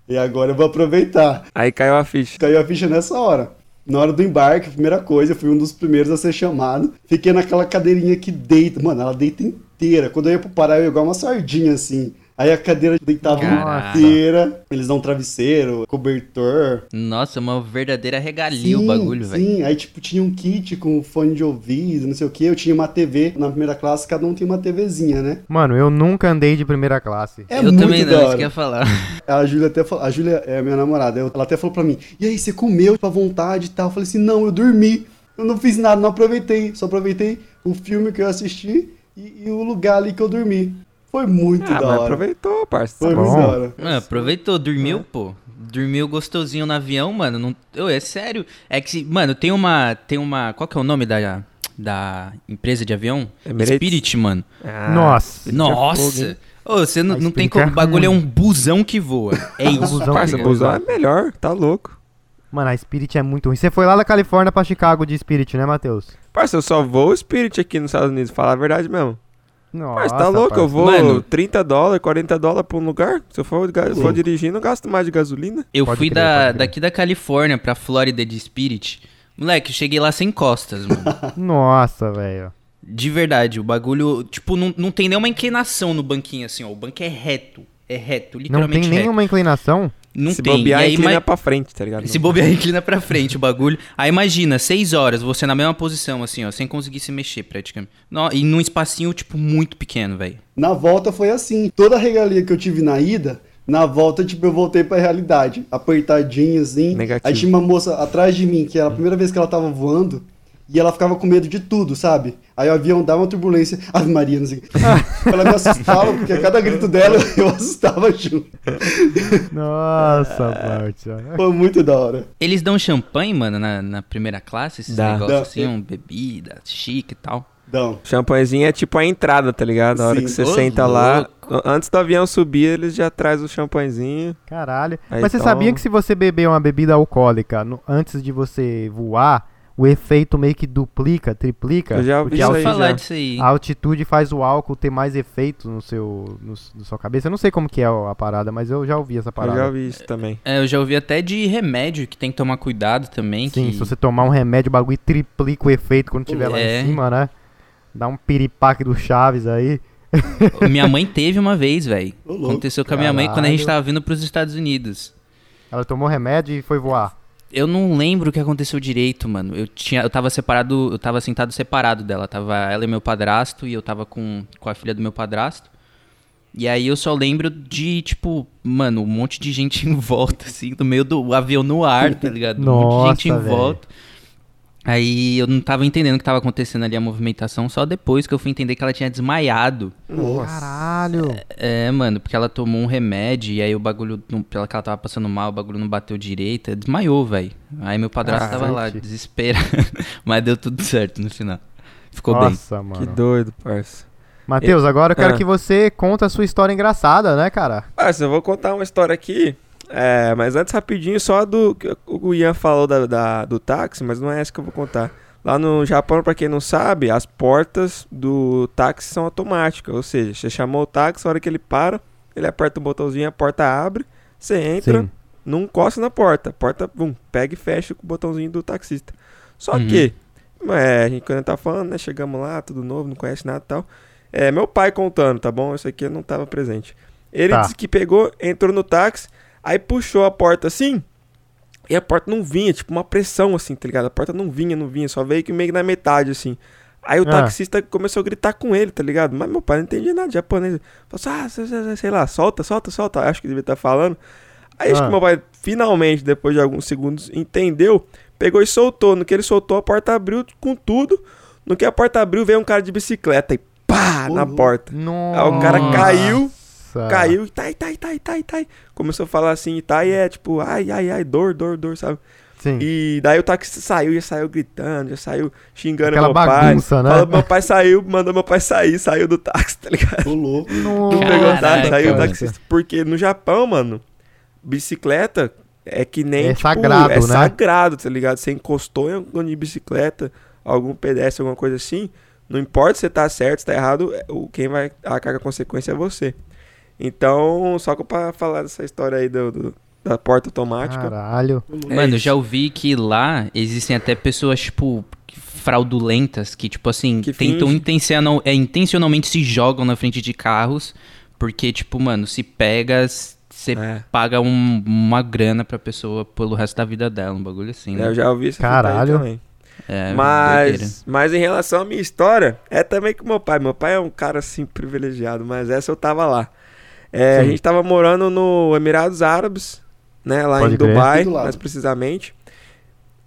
E agora eu vou aproveitar. Aí caiu a ficha. Caiu a ficha nessa hora. Na hora do embarque, a primeira coisa, eu fui um dos primeiros a ser chamado. Fiquei naquela cadeirinha que deita. Mano, ela deita inteira. Quando eu ia pro Pará, eu ia igual uma sardinha, assim. Aí a cadeira deitava Caraca. inteira. Eles dão travesseiro, cobertor. Nossa, uma verdadeira regalia o Sim, bagulho, velho. Sim, aí tipo tinha um kit com fone de ouvido, não sei o que. Eu tinha uma TV na primeira classe, cada um tem uma TVzinha, né? Mano, eu nunca andei de primeira classe. É eu muito também da não, isso hora. que eu ia falar. A Júlia até falou, a Júlia é a minha namorada, ela até falou pra mim, e aí, você comeu pra vontade e tal? Eu falei assim, não, eu dormi, eu não fiz nada, não aproveitei, só aproveitei o filme que eu assisti e, e o lugar ali que eu dormi. Foi muito Ah, da mas hora. aproveitou, parça. Foi Tá muito bom. da hora. Mano, aproveitou, dormiu, pô. Dormiu gostosinho no avião, mano. Não... Ô, é sério. É que, mano, tem uma. Tem uma. Qual que é o nome da, da empresa de avião? Emirates? Spirit, mano. Ah, Nossa. É Nossa! Ô, você não, não tem como. é O bagulho é um busão que voa. É Um isso. busão Parça, busão é melhor, tá louco. Mano, a Spirit é muito ruim. Você foi lá da Califórnia pra Chicago de Spirit, né, Matheus? Parça, eu só vou Spirit aqui nos Estados Unidos, falar a verdade mesmo. Nossa, Mas tá louco, eu vou Mano. 30 dólares, 40 dólares pra um lugar. Se eu for, ga- for dirigindo, eu gasto mais de gasolina. Eu Pode fui crer, da, pode crer. daqui da Califórnia pra Flórida de Spirit. Moleque, eu cheguei lá sem costas, mano. Nossa, velho. De verdade, o bagulho, tipo, não, não tem nenhuma inclinação no banquinho, assim, ó. O banco é reto. É reto, Não literalmente tem reto. nenhuma inclinação? Não Se tem. bobear, e aí, inclina ima- pra frente, tá ligado? Se bobear, inclina pra frente o bagulho. Aí imagina, seis horas, você na mesma posição, assim, ó, sem conseguir se mexer praticamente. No- e num espacinho, tipo, muito pequeno, velho. Na volta foi assim. Toda a regalia que eu tive na ida, na volta, tipo, eu voltei pra realidade. Apertadinho, assim. Negativo. Aí tinha uma moça atrás de mim, que era a primeira vez que ela tava voando. E ela ficava com medo de tudo, sabe? Aí o avião dava uma turbulência. Ave Maria, não sei o que. Ela me assustava, porque a cada grito dela eu assustava junto. Nossa, parça. Foi muito da hora. Eles dão champanhe, mano, na, na primeira classe? Esses Dá. negócios Dá. assim, um bebida, chique e tal. Dão. Champanhezinho é tipo a entrada, tá ligado? A hora Sim. que você Ô, senta lá, louco. antes do avião subir, eles já trazem o champanhezinho. Caralho. Aí Mas você toma. sabia que se você beber uma bebida alcoólica no- antes de você voar, o efeito meio que duplica, triplica? Eu já ouvi isso falar disso aí. a altitude faz o álcool ter mais efeito no seu, no, na sua cabeça. Eu não sei como que é a parada, mas eu já ouvi essa Eu parada. já ouvi isso também. É, eu já ouvi até de remédio que tem que tomar cuidado também. Sim, que... se você tomar um remédio, o bagulho triplica o efeito quando tiver lá É. em cima, né? Dá um piripaque do Chaves aí. Minha mãe teve uma vez, velho. Aconteceu com a minha mãe quando a gente Caralho. tava vindo pros Estados Unidos. Ela tomou remédio e foi voar. Eu não lembro o que aconteceu direito, mano. Eu tinha, eu tava separado, eu tava sentado separado dela. Tava ela e meu padrasto e eu tava com, com a filha do meu padrasto. E aí eu só lembro de, tipo, mano, um monte de gente em volta, assim, no meio do avião no ar, tá ligado? Um monte de gente em volta. Aí eu não tava entendendo o que tava acontecendo ali, a movimentação, só depois que eu fui entender que ela tinha desmaiado. Caralho. É, mano, porque ela tomou um remédio e aí o bagulho, pela que ela tava passando mal, o bagulho não bateu direito, desmaiou, velho. Aí meu padrasto tava lá, desesperado. Mas deu tudo certo no final. Ficou bem. Nossa, Que mano. doido, parça. Matheus, agora eu quero Ah. que você conta a sua história engraçada, né, cara? Parça, eu vou contar uma história aqui. É, mas antes rapidinho, só do que o Ian falou da, da- do táxi, mas não é essa que eu vou contar. Lá no Japão, pra quem não sabe, as portas do táxi são automáticas. Ou seja, você chamou o táxi, a hora que ele para, ele aperta o botãozinho, a porta abre, você entra, Sim. não encosta na porta. A porta, bum, pega e fecha com o botãozinho do taxista. Só Uhum. que, é, a gente quando tá falando, né? Chegamos lá, tudo novo, não conhece nada e tal. É, meu pai contando, tá bom? Isso aqui eu não tava presente. Ele Tá. disse que pegou, entrou no táxi, aí puxou a porta assim, e a porta não vinha, tipo uma pressão assim, tá ligado? A porta não vinha, não vinha, só veio que meio que na metade assim. Aí o Ah. taxista começou a gritar com ele, tá ligado? Mas meu pai não entendia nada de japonês. Falou assim, ah, sei, lá, solta, solta, solta. Acho que devia estar falando. Aí acho Ah. que meu pai, finalmente, depois de alguns segundos, entendeu, pegou e soltou. No que ele soltou, a porta abriu com tudo. No que a porta abriu, veio um cara de bicicleta e pá, Ô, na porta. Nossa. Aí o cara caiu, Nossa. caiu e tai, tai, tai, tai, tai. Começou a falar assim, e tai é tipo, ai, ai, ai, dor, dor, dor, sabe? Sim. E daí o taxista saiu, já saiu gritando, já saiu xingando Aquela meu pai. bagunça, né? Falou, meu pai saiu, mandou meu pai sair, saiu do táxi, tá ligado? Louco. Não pegou o táxi, saiu o taxista. Porque no Japão, mano, bicicleta é que nem, É tipo, sagrado, é né? sagrado, tá ligado? Você encostou em algum de bicicleta, algum pedestre, alguma coisa assim, não importa se você tá certo, se tá errado, é- o quem vai arcar com a consequência é você. Então, só pra falar dessa história aí do, do- da porta automática. Caralho. Mano, eu isso. já ouvi que lá existem até pessoas, tipo, fraudulentas, que, tipo assim, Que tentam intencional, é, intencionalmente se jogam na frente de carros, porque, tipo, mano, se pega, você É. paga um- uma grana pra pessoa pelo resto da vida dela, um bagulho assim, É, Eu né? já ouvi aí Caralho. também. É, doideira. Mas, mas em relação à minha história, é também com meu pai. Meu pai é um cara assim privilegiado, mas essa eu tava lá. É, a gente tava morando no Emirados Árabes, né? Lá Pode em crer. Dubai, mais precisamente.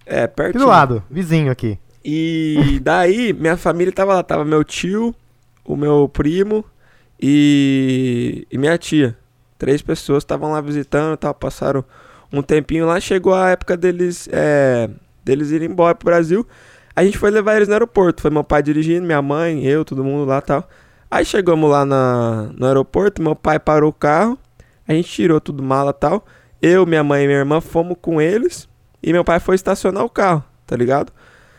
É, Aqui pertinho. do lado, vizinho aqui. E daí, minha família tava lá. Tava meu tio, o meu primo e, e minha tia. Três pessoas estavam lá visitando, tal, passaram um tempinho lá. Chegou a época deles, é, deles irem embora pro Brasil. A gente foi levar eles no aeroporto. Foi meu pai dirigindo, minha mãe, eu, todo mundo lá tal. Aí chegamos lá na, no aeroporto, meu pai parou o carro. A gente tirou tudo mala tal. Eu, minha mãe e minha irmã fomos com eles. E meu pai foi estacionar o carro, tá ligado?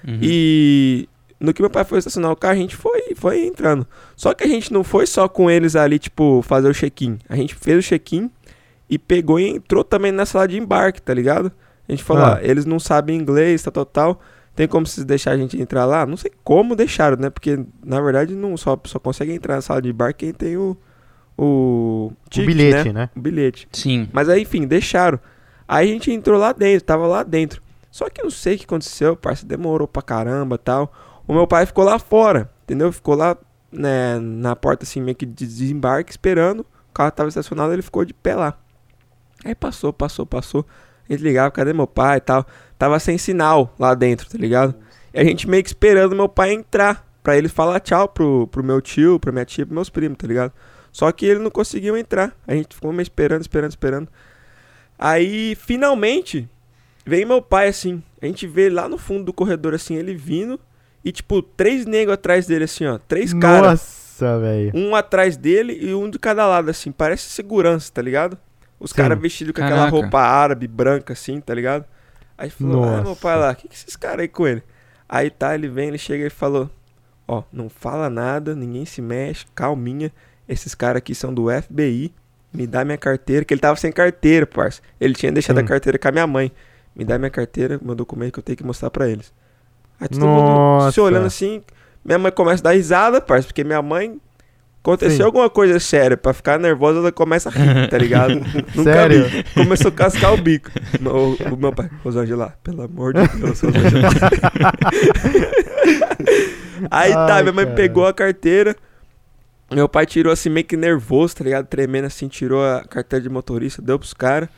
Uhum. E no que meu pai foi estacionar o carro, a gente foi, foi entrando. Só que a gente não foi só com eles ali, tipo, fazer o check-in. A gente fez o check-in e pegou e entrou também na sala de embarque, tá ligado? A gente falou, Ah. eles não sabem inglês, tal, tal, tal. Tem como vocês deixar a gente entrar lá? Não sei como deixaram, né? Porque, na verdade, não só, só consegue entrar na sala de embarque quem tem o, o, O ticket, bilhete, né? O bilhete. Sim. Mas aí, enfim, deixaram. Aí a gente entrou lá dentro, tava lá dentro. Só que eu não sei o que aconteceu, parça, demorou pra caramba tal. O meu pai ficou lá fora, entendeu? Ficou lá né, na porta, assim, meio que de desembarque, esperando. O carro tava estacionado, ele ficou de pé lá. Aí passou, passou, passou. A gente ligava, cadê meu pai e tal. Tava sem sinal lá dentro, tá ligado? E a gente meio que esperando meu pai entrar. Pra ele falar tchau pro, pro meu tio, pra minha tia, pros meus primos, tá ligado? Só que ele não conseguiu entrar. A gente ficou meio esperando, esperando, esperando. Aí, finalmente, vem meu pai assim. A gente vê lá no fundo do corredor, assim, ele vindo. E, tipo, três negros atrás dele, assim, ó. Três caras. Nossa, velho. Um atrás dele e um de cada lado, assim. Parece segurança, tá ligado? Os caras vestidos com aquela Caraca. roupa árabe, branca, assim, tá ligado? Aí falou, ah, meu Nossa. pai lá, o que, que esses caras aí com ele? Aí tá, ele vem, ele chega e falou, ó, não fala nada, ninguém se mexe, calminha. Esses caras aqui são do FBI, me dá minha carteira, que ele tava sem carteira, parça. Ele tinha deixado a carteira com a minha mãe. Me dá minha carteira, meu documento que eu tenho que mostrar pra eles. Aí todo mundo se Nossa. olhando assim, minha mãe começa a dar risada, parça, porque minha mãe Aconteceu Sim. alguma coisa séria, pra ficar nervosa, ela começa a rir, tá ligado? Sério? vi. Começou a cascar o bico. O, o meu pai, Rosângela, pelo amor de Deus, Rosângela. Aí tá, Ai, minha mãe cara. pegou a carteira. Meu pai tirou assim, meio que nervoso, tá ligado? Tremendo assim, tirou a carteira de motorista, deu pros caras.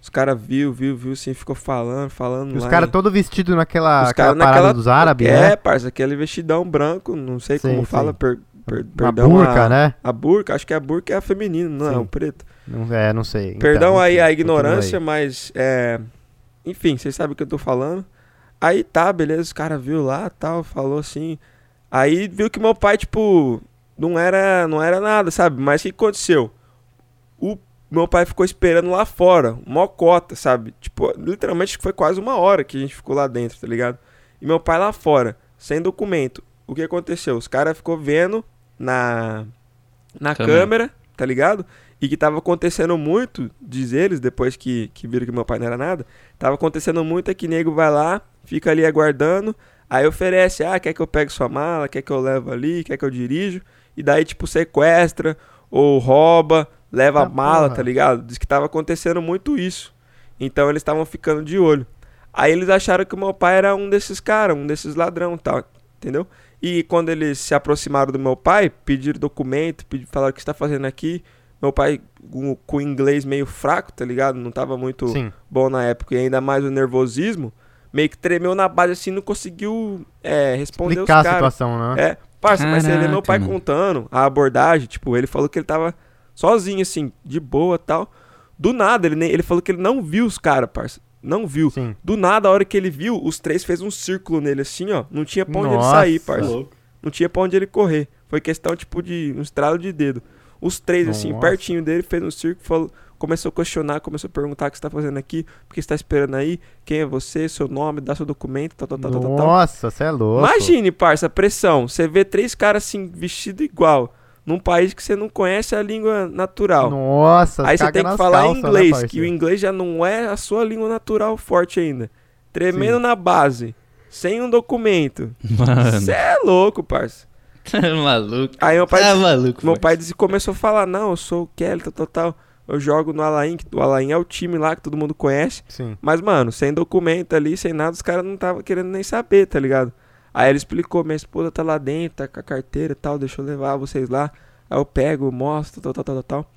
Os caras viu, viu, viu, assim, ficou falando, falando. E os caras todos vestidos naquela os parada naquela- dos árabes, É, né? parça, aquele vestidão branco, não sei Sim, como sim. fala, per, per, perdão. burca, a, né? A burca, acho que a burca é a feminina, não é o preto. Não, é, não sei. Perdão Então, aí enfim, a ignorância, aí. mas é. Enfim, vocês sabem o que eu tô falando. Aí tá, beleza, os caras viu lá tal, falou assim. Aí viu que meu pai, tipo, não era, não era nada, sabe? Mas o que aconteceu? O meu pai ficou esperando lá fora, mó cota, sabe? Tipo, literalmente foi quase uma hora que a gente ficou lá dentro, tá ligado? E meu pai lá fora, sem documento. O que aconteceu? Os caras ficou vendo na na Câmera. câmera, tá ligado? E que tava acontecendo muito, diz eles, depois que, que viram que meu pai não era nada, tava acontecendo muito é que nego vai lá, fica ali aguardando, aí oferece, ah, quer que eu pegue sua mala, quer que eu levo ali, quer que eu dirijo, e daí tipo sequestra ou rouba, leva Ah, a mala, porra. tá ligado? Diz que tava acontecendo muito isso. Então eles estavam ficando de olho. Aí eles acharam que o meu pai era um desses caras, um desses ladrão, tal, entendeu? E quando eles se aproximaram do meu pai, pediram documento, pediram, falaram o que você tá fazendo aqui. Meu pai, com, com o inglês meio fraco, tá ligado? Não tava muito Sim. bom na época. E ainda mais o nervosismo, meio que tremeu na base assim, não conseguiu é, responder Explicar a os caras. situação, né? É, parça, mas ele é meu Caraca, pai mano. contando a abordagem, tipo, ele falou que ele tava sozinho, assim, de boa tal. Do nada, ele, nem, ele falou que ele não viu os caras, parça. Não viu. Sim. Do nada, a hora que ele viu, os três fez um círculo nele assim, ó. Não tinha pra onde ele Nossa. sair, Tá parça. Não tinha pra onde ele correr. Foi questão, tipo, de um estralo de dedo. Os três, assim, Nossa. pertinho dele, fez um círculo, falou, começou a questionar, começou a perguntar o que você tá fazendo aqui, por que você tá esperando aí, quem é você, seu nome, dá seu documento, tal, tal, tal, tal, tal, tal. Nossa, você é louco. Imagine, parça, a pressão. Você vê três caras assim, vestido igual, num país que você não conhece a língua natural. Nossa, Aí você tem que falar calças, né, inglês, que parceiro? o inglês já não é a sua língua natural forte ainda. Tremendo Sim. na base, sem um documento. Mano, Você é louco, parça. tá maluco. Aí meu pai, Tá maluco. meu pai disse, começou a falar, não, eu sou o Kelly, tal, tal, tal. Eu jogo no Alain, que o Alain é o time lá que todo mundo conhece. Sim. Mas, mano, sem documento ali, sem nada, os caras não estavam querendo nem saber, tá ligado? Aí ele explicou, minha esposa tá lá dentro, tá com a carteira e tal, deixa eu levar vocês lá. Aí eu pego, mostro, tal, tal, tal, tal, tal.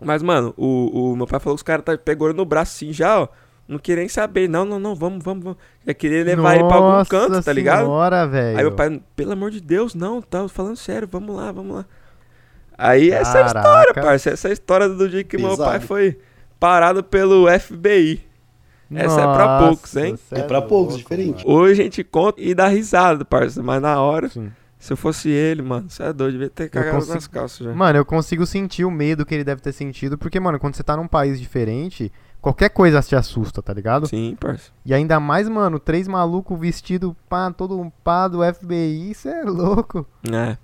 Mas, mano, o, o meu pai falou que os caras tá, pegou ele no braço assim já, ó. Não queria nem saber. Não, não, não, vamos, vamos, vamos. Já queria levar ele pra algum Nossa canto, tá ligado? Senhora, velho. Aí meu pai, pelo amor de Deus, não, tá falando sério, vamos lá, vamos lá. Aí essa é a história, Caraca. parça. Essa é a história do dia que meu pai foi parado pelo FBI. Essa é pra poucos, hein? Nossa, É pra louco, poucos, diferente. Hoje a gente conta e dá risada, parça, mas na hora Sim. Se eu fosse ele, mano, você é doido, devia ter cagado consigo- nas calças já. Mano, eu consigo sentir o medo que ele deve ter sentido, porque, mano, quando você tá num país diferente, qualquer coisa te assusta, tá ligado? Sim, parça. E ainda mais, mano, três malucos vestidos, pá, todo um pá do FBI, isso é louco. É. Mano,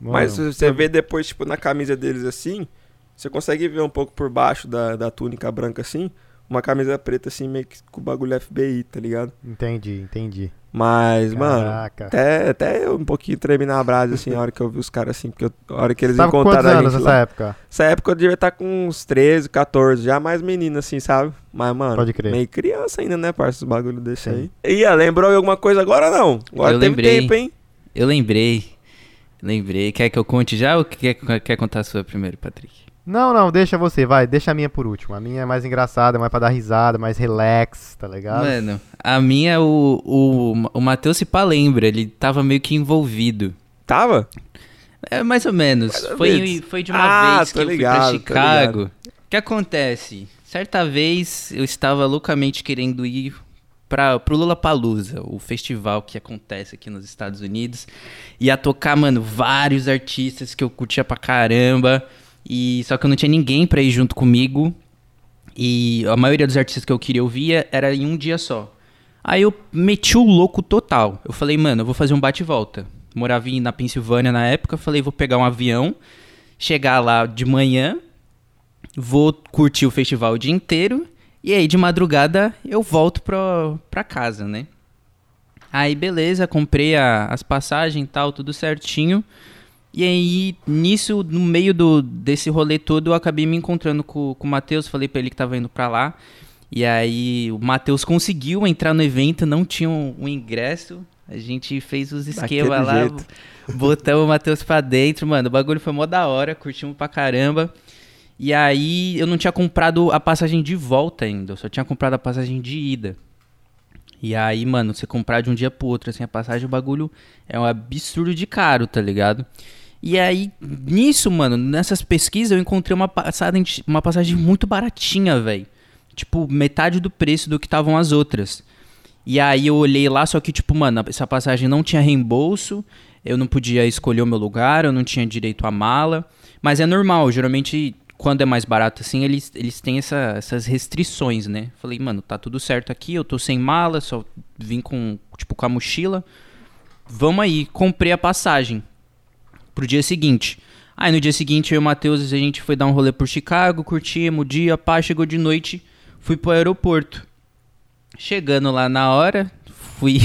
Mas você vê depois, tipo, na camisa deles assim, você consegue ver um pouco por baixo da, da túnica branca assim, uma camisa preta assim, meio que com o bagulho FBI, tá ligado? Entendi, entendi. Mas, mano, Caraca. até, até eu um pouquinho tremi na brasa, assim, a hora que eu vi os caras assim, porque eu- a hora que eles Você tava encontraram a anos gente nessa lá. época? Essa época eu devia estar com uns 13, 14, já mais menino assim, sabe? Mas, mano, Pode crer. meio criança ainda, né, parça, os bagulho desse Sim. aí. Ia, lembrou de alguma coisa agora não? Agora Eu teve lembrei. tempo, hein? Eu lembrei. Lembrei. Quer que eu conte já ou quer, quer contar a sua primeiro, Patrick? Não, não, deixa você, vai, deixa a minha por último. A minha é mais engraçada, mais pra dar risada, mais relax, tá ligado? Mano, a minha, o, o, o Matheus se pá lembra, ele tava meio que envolvido. Tava? É, mais ou menos. Mais ou foi, menos. foi de uma Ah, vez que eu ligado, fui pra Chicago. O que acontece? Certa vez eu estava loucamente querendo ir para pro Lollapalooza, o festival que acontece aqui nos Estados Unidos. Ia tocar, mano, vários artistas que eu curtia pra caramba. E só que eu não tinha ninguém pra ir junto comigo. E a maioria dos artistas que eu queria ouvir era em um dia só. Aí eu meti o louco total. Eu falei, mano, eu vou fazer um bate e volta. Morava na Pensilvânia na época. Falei, vou pegar um avião, chegar lá de manhã, vou curtir o festival o dia inteiro. E aí de madrugada eu volto pra, pra casa, né? Aí beleza, comprei a- as passagens e tal, tudo certinho. E aí, nisso, no meio do, desse rolê todo, eu acabei me encontrando com, com o Matheus, falei pra ele que tava indo pra lá. E aí, o Matheus conseguiu entrar no evento, não tinha um, um ingresso. A gente fez os esquemas lá, jeito. botamos o Matheus pra dentro, mano. O bagulho foi mó da hora, curtimos pra caramba. E aí, eu não tinha comprado a passagem de volta ainda, eu só tinha comprado a passagem de ida. E aí, mano, você comprar de um dia pro outro, assim, a passagem, o bagulho é um absurdo de caro, tá ligado? E aí, nisso, mano, nessas pesquisas eu encontrei uma passagem, uma passagem muito baratinha, velho. Tipo, metade do preço do que estavam as outras. E aí eu olhei lá, só que, tipo, mano, essa passagem não tinha reembolso, eu não podia escolher o meu lugar, eu não tinha direito à mala. Mas é normal, geralmente, quando é mais barato assim, eles, eles têm essa- essas restrições, né? Falei, mano, tá tudo certo aqui, eu tô sem mala, só vim com, tipo, com a mochila. Vamos aí, comprei a passagem pro dia seguinte. Aí no dia seguinte eu e o Matheus, a gente foi dar um rolê por Chicago, curtimos o dia, pá, chegou de noite, fui pro aeroporto. Chegando lá na hora, fui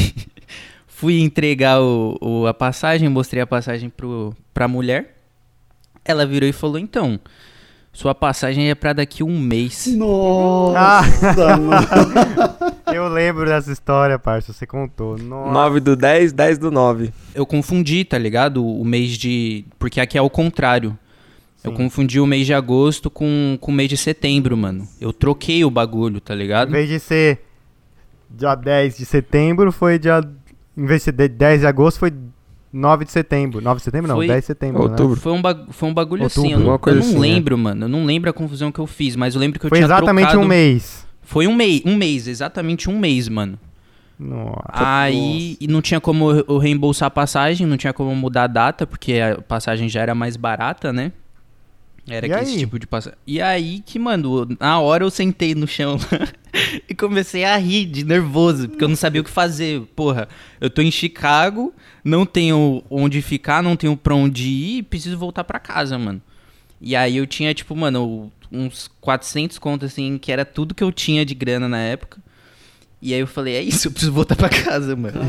fui entregar o, o- a passagem, mostrei a passagem pro, pra mulher. Ela virou e falou, então, sua passagem é pra daqui um mês. Nossa, mano. Eu lembro dessa história, parça, você contou. Nossa. 9 do 10, 10 do 9. Eu confundi, tá ligado? O mês de... Porque aqui é o contrário. Eu Sim. confundi o mês de agosto com, com o mês de setembro, mano. Eu troquei o bagulho, tá Em ligado? vez de ser dia 10 de setembro, foi dia. Em vez de ser de- 10 de agosto, foi 9 de setembro. 9 de setembro não, Foi 10 de setembro. né? Outubro. Foi um, bag- foi um bagulho Outubro, assim, eu não, alguma coisa eu não assim, né? lembro, mano. Eu não lembro a confusão que eu fiz, mas eu lembro que eu Foi tinha exatamente trocado... um mês. Foi um mês, um mês, exatamente um mês, mano. Nossa. Aí e não tinha como eu reembolsar a passagem, não tinha como mudar a data, porque a passagem já era mais barata, né? Era E esse tipo de passagem. E aí que, mano, na hora eu sentei no chão e comecei a rir de nervoso, porque eu não sabia o que fazer. Porra, eu tô em Chicago, não tenho onde ficar, não tenho pra onde ir, preciso voltar pra casa, mano. E aí eu tinha, tipo, mano, uns 400 contos, assim, que era tudo que eu tinha de grana na época. E aí eu falei, é isso, eu preciso voltar pra casa, mano.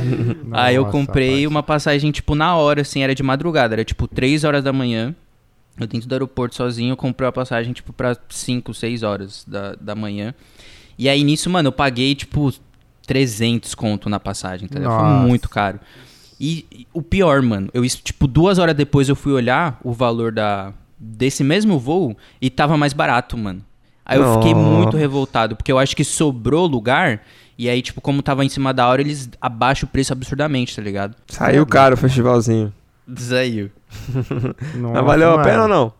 aí eu Nossa, comprei parça. uma passagem, tipo, na hora, assim, era de madrugada, era tipo 3 horas da manhã. Eu dentro do aeroporto sozinho, comprei a passagem, tipo, pra 5, 6 horas da, da manhã. E aí nisso, mano, eu paguei, tipo, 300 conto na passagem, tá ligado? Foi Nossa. muito caro. E, e o pior, mano, eu, tipo, duas horas depois eu fui olhar o valor da, desse mesmo voo e tava mais barato, mano. Aí eu fiquei Nossa. muito revoltado, porque eu acho que sobrou lugar, e aí, tipo, como tava em cima da hora, eles abaixam o preço absurdamente, tá ligado? Saiu caro o festivalzinho. Saiu. Nossa, Mas valeu a pena ou não?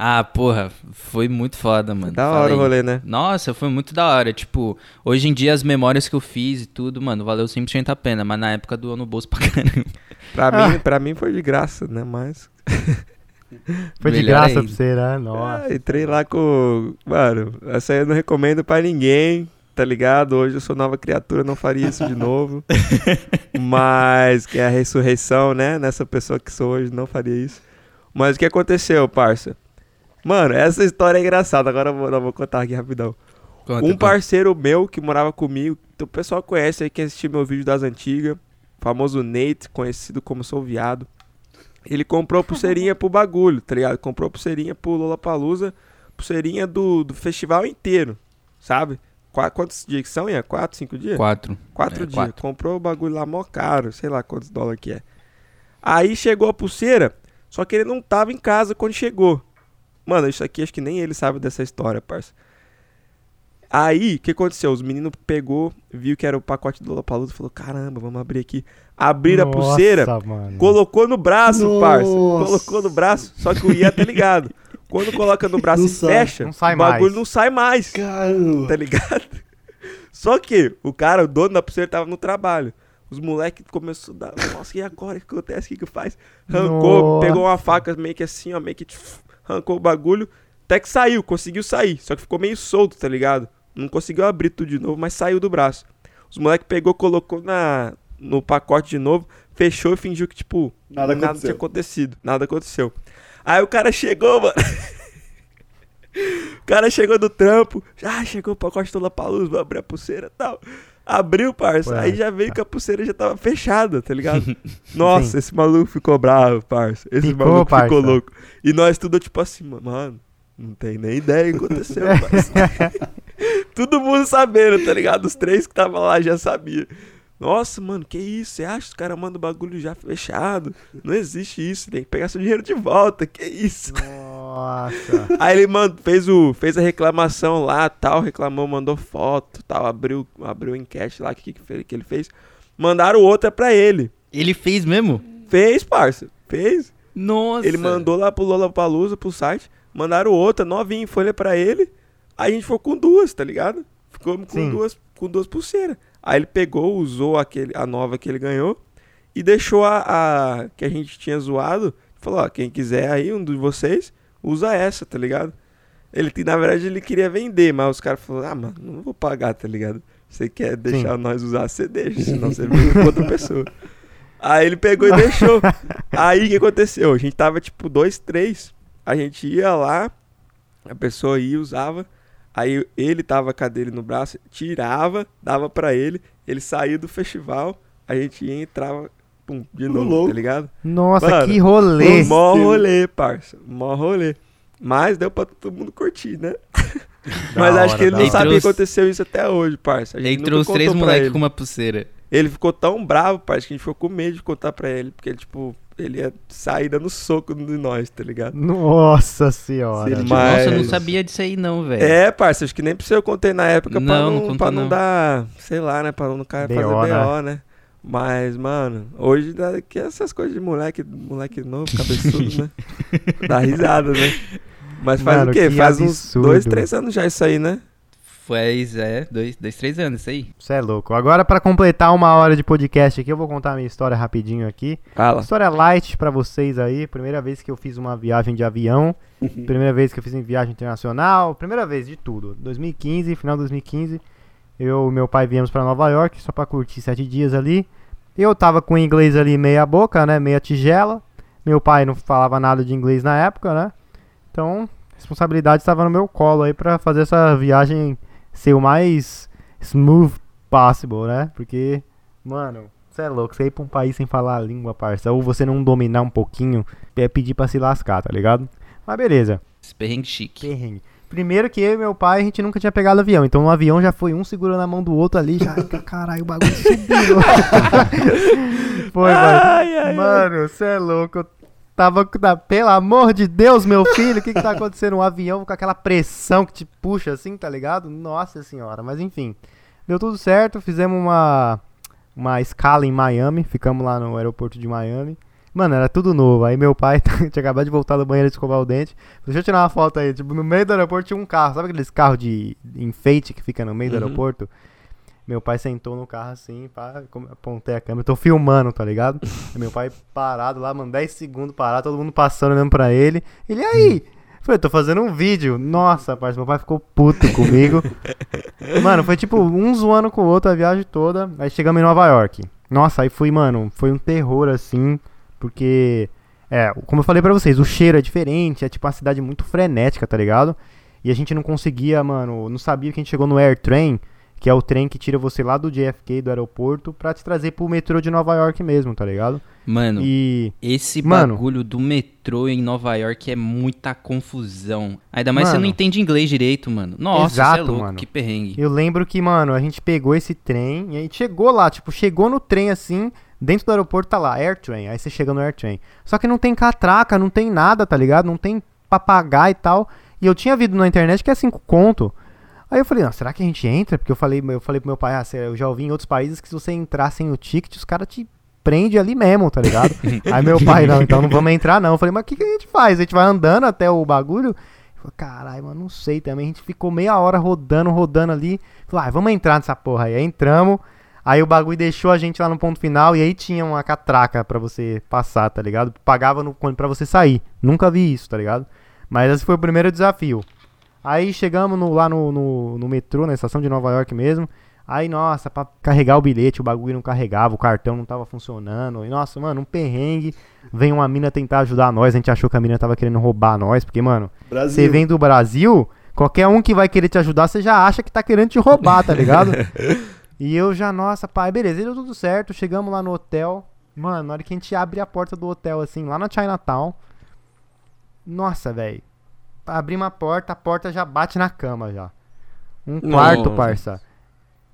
Ah, porra, foi muito foda, mano. Da Fala hora o rolê, né? Nossa, foi muito da hora. Tipo, hoje em dia as memórias que eu fiz e tudo, mano, valeu 100% a pena. Mas na época doou no bolso pra caramba. Pra, Ah. mim, pra mim foi de graça, né? Mas. Foi de Melhor graça ainda. pra você, né? Nossa. Ah, entrei lá com. Mano, essa aí eu não recomendo pra ninguém, tá ligado? Hoje eu sou nova criatura, não faria isso de novo. Mas que é a ressurreição, né? Nessa pessoa que sou hoje, não faria isso. Mas o que aconteceu, parça? Mano, essa história é engraçada. Agora eu vou, não, vou contar aqui rapidão. Conta, um conta. parceiro meu que morava comigo, o pessoal conhece aí, quem assistiu meu vídeo das antigas, famoso Nate, conhecido como Sou Viado. Ele comprou pulseirinha pro bagulho, tá ligado? Comprou pulseirinha pro Lollapalooza, pulseirinha do, do festival inteiro, sabe? Qua- quantos dias que são, Ian? Quatro, cinco dias? Quatro. Quatro É, dias. quatro. Comprou o bagulho lá mó caro, sei lá quantos dólares que é. Aí chegou a pulseira, só que ele não tava em casa quando chegou. Mano, isso aqui acho que nem ele sabe dessa história, parça. Aí, o que aconteceu? Os meninos pegou, viu que era o pacote do Lollapalooza e falou, caramba, vamos abrir aqui. Abriram a pulseira, mano. colocou no braço, parça. Nossa. Colocou no braço, só que o Ian tá ligado. Quando coloca no braço Não e sai. fecha, Não sai o bagulho mais. não sai mais Caramba. tá ligado? Só que o cara, o dono da pulseira, tava no trabalho. Os moleques começaram a dar, nossa, e agora? O que acontece? O que que faz? Arrancou, Nossa. pegou uma faca meio que assim, ó, meio que tf, arrancou o bagulho. Até que saiu, conseguiu sair. Só que ficou meio solto, tá ligado? Não conseguiu abrir tudo de novo, mas saiu do braço. Os moleques pegou, colocou na, no pacote de novo, fechou e fingiu que, tipo, Nada tinha aconteceu. acontecido. Nada aconteceu. Aí o cara chegou, mano. o cara chegou do trampo. Ah, chegou o pacote do Lapaluz, vou abrir a pulseira e tal. Abriu, parça. Ué, aí já veio que a pulseira já tava fechada, tá ligado? Nossa, esse maluco ficou bravo, parça. Esse Ficou, maluco ficou parça. louco. E nós tudo tipo assim, mano, não tem nem ideia do que aconteceu, parça. Todo mundo sabendo, tá ligado? Os três que estavam lá já sabia. Nossa, mano, que isso? Você acha que os caras mandam o bagulho já fechado? Não existe isso, tem que pegar seu dinheiro de volta, que isso? Nossa. Aí ele mand... fez, o... fez a reclamação lá, tal, reclamou, mandou foto, tal, abriu, abriu enquete lá, que, que, fe- que ele fez. Mandaram outra pra ele. Ele fez mesmo? Fez, parça, fez. Nossa. Ele mandou lá pro Lollapalooza, pro site, mandaram outra, novinha em folha pra ele. Aí a gente ficou com duas, tá ligado? Ficou com Sim. duas, com duas pulseiras. Aí ele pegou, usou aquele, a nova que ele ganhou e deixou a, a que a gente tinha zoado. Falou, ó, quem quiser aí, um de vocês, usa essa, tá ligado? Ele, na verdade, ele queria vender, mas os caras falaram, ah, mano, não vou pagar, tá ligado? Você quer deixar nós usar, você deixa, senão você vende pra outra pessoa. Aí ele pegou e deixou. Aí o que aconteceu? A gente tava tipo dois, três. A gente ia lá, a pessoa ia, usava. Aí ele tava com a dele no braço, tirava, dava pra ele. Ele saía do festival, a gente ia e entrava, pum, de novo, louco. tá ligado? Nossa, Mano, que rolê. Mó rolê, parça. Mó rolê. Mas deu pra todo mundo curtir, né? Mas acho hora, que ele não sabe o que aconteceu isso até hoje, parça. A gente Entre os três moleques com uma pulseira. Ele ficou tão bravo, parça, que a gente ficou com medo de contar pra ele. Porque, tipo, ele ia sair dando soco de nós, tá ligado? Nossa senhora. Se ele Mas- Nossa, eu não sabia disso aí não, velho. É, parça, acho que nem precisa eu contei na época pra Não, não, não pra não não. dar, sei lá, né? Pra não cara fazer BO, BO, né? Mas, mano, hoje dá que essas coisas de moleque, moleque novo, cabeçudo, né? Dá risada, né? Mas faz Mano, o quê? que Faz uns absurdo. dois, três anos já isso aí, né? Faz, é, dois, dois, três anos, isso aí. Você é louco. Agora, pra completar uma hora de podcast aqui, eu vou contar a minha história rapidinho aqui. Fala. História light pra vocês aí. Primeira vez que eu fiz uma viagem de avião. primeira vez que eu fiz em viagem internacional. Primeira vez de tudo. 2015, final de 2015. Eu e meu pai viemos pra Nova York só pra curtir sete dias ali. Eu tava com o inglês ali meia boca, né? Meia tigela. Meu pai não falava nada de inglês na época, né? Então, a responsabilidade estava no meu colo aí pra fazer essa viagem ser o mais smooth possible, né? Porque, mano, você é louco, você ir pra um país sem falar a língua, parça, ou você não dominar um pouquinho, é pedir pra se lascar, tá ligado? Mas beleza. Perrengue chique. Perrengue. Primeiro que eu e meu pai, a gente nunca tinha pegado avião. Então no avião já foi um segurando a mão do outro ali, já. Caralho, o bagulho subiu. foi, Ai, vai. ai. Mano, você é louco. Tava. Pelo amor de Deus, meu filho, o que que tá acontecendo? Um avião com aquela pressão que te puxa assim, tá ligado? Nossa senhora. Mas enfim, deu tudo certo. Fizemos uma, uma escala em Miami. Ficamos lá no aeroporto de Miami. Mano, era tudo novo. Aí meu pai tinha acabado de voltar do banheiro de escovar o dente. Deixa eu tirar uma foto aí. Tipo, no meio do aeroporto tinha um carro. Sabe aqueles carros de enfeite que fica no meio do Uhum. aeroporto? Meu pai sentou no carro assim, pá, apontei a câmera. Tô filmando, tá ligado? Meu pai parado lá, mano, 10 segundos parado, todo mundo passando, olhando pra ele. Ele, e aí? Eu Falei, tô fazendo um vídeo. Nossa, parceiro, meu pai ficou puto comigo. Mano, foi tipo um zoando com o outro a viagem toda. Aí chegamos em Nova York. Nossa, aí fui, mano, foi um terror assim, porque é, como eu falei pra vocês, o cheiro é diferente, é tipo uma cidade muito frenética, tá ligado? E a gente não conseguia, mano, não sabia que a gente chegou no Air Train, que é o trem que tira você lá do JFK, do aeroporto, pra te trazer pro metrô de Nova York mesmo, tá ligado? Mano, E esse Mano. bagulho do metrô em Nova York é muita confusão. Ainda mais você Mano. não entende inglês direito, mano. Nossa, você é Exato, louco, mano. que perrengue. Eu lembro que, mano, a gente pegou esse trem e a gente chegou lá, tipo, chegou no trem assim, dentro do aeroporto tá lá, Airtrain. Aí você chega no Airtrain. Só que não tem catraca, não tem nada, tá ligado? Não tem pra pagar e tal. E eu tinha visto na internet que é 5 conto. Aí eu falei, não, será que a gente entra? Porque eu falei, eu falei pro meu pai, ah, eu já ouvi em outros países que se você entrar sem o ticket, os caras te prende ali mesmo, tá ligado? Aí meu pai, não, então não vamos entrar não. Eu falei, mas o que, que a gente faz? A gente vai andando até o bagulho? Falei, Caralho, mano, não sei também. A gente ficou meia hora rodando, rodando ali. Falei, ah, vamos entrar nessa porra aí. Aí entramos. Aí o bagulho deixou a gente lá no ponto final e aí tinha uma catraca pra você passar, tá ligado? Pagava no, pra você sair. Nunca vi isso, tá ligado? Mas esse foi o primeiro desafio. Aí chegamos no- lá no, no, no metrô, na estação de Nova York mesmo. Aí, nossa, pra carregar o bilhete, o bagulho não carregava, o cartão não tava funcionando. E, nossa, mano, um perrengue. Vem uma mina tentar ajudar nós. A gente achou que a mina tava querendo roubar nós, porque, mano, você vem do Brasil, qualquer um que vai querer te ajudar, você já acha que tá querendo te roubar, tá ligado? e eu já, nossa, pai, beleza, deu tudo certo. Chegamos lá no hotel. Mano, na hora que a gente abre a porta do hotel, assim, lá na Chinatown. Nossa, velho. Abrimos a porta, a porta já bate na cama já. Um quarto, Nossa. parça.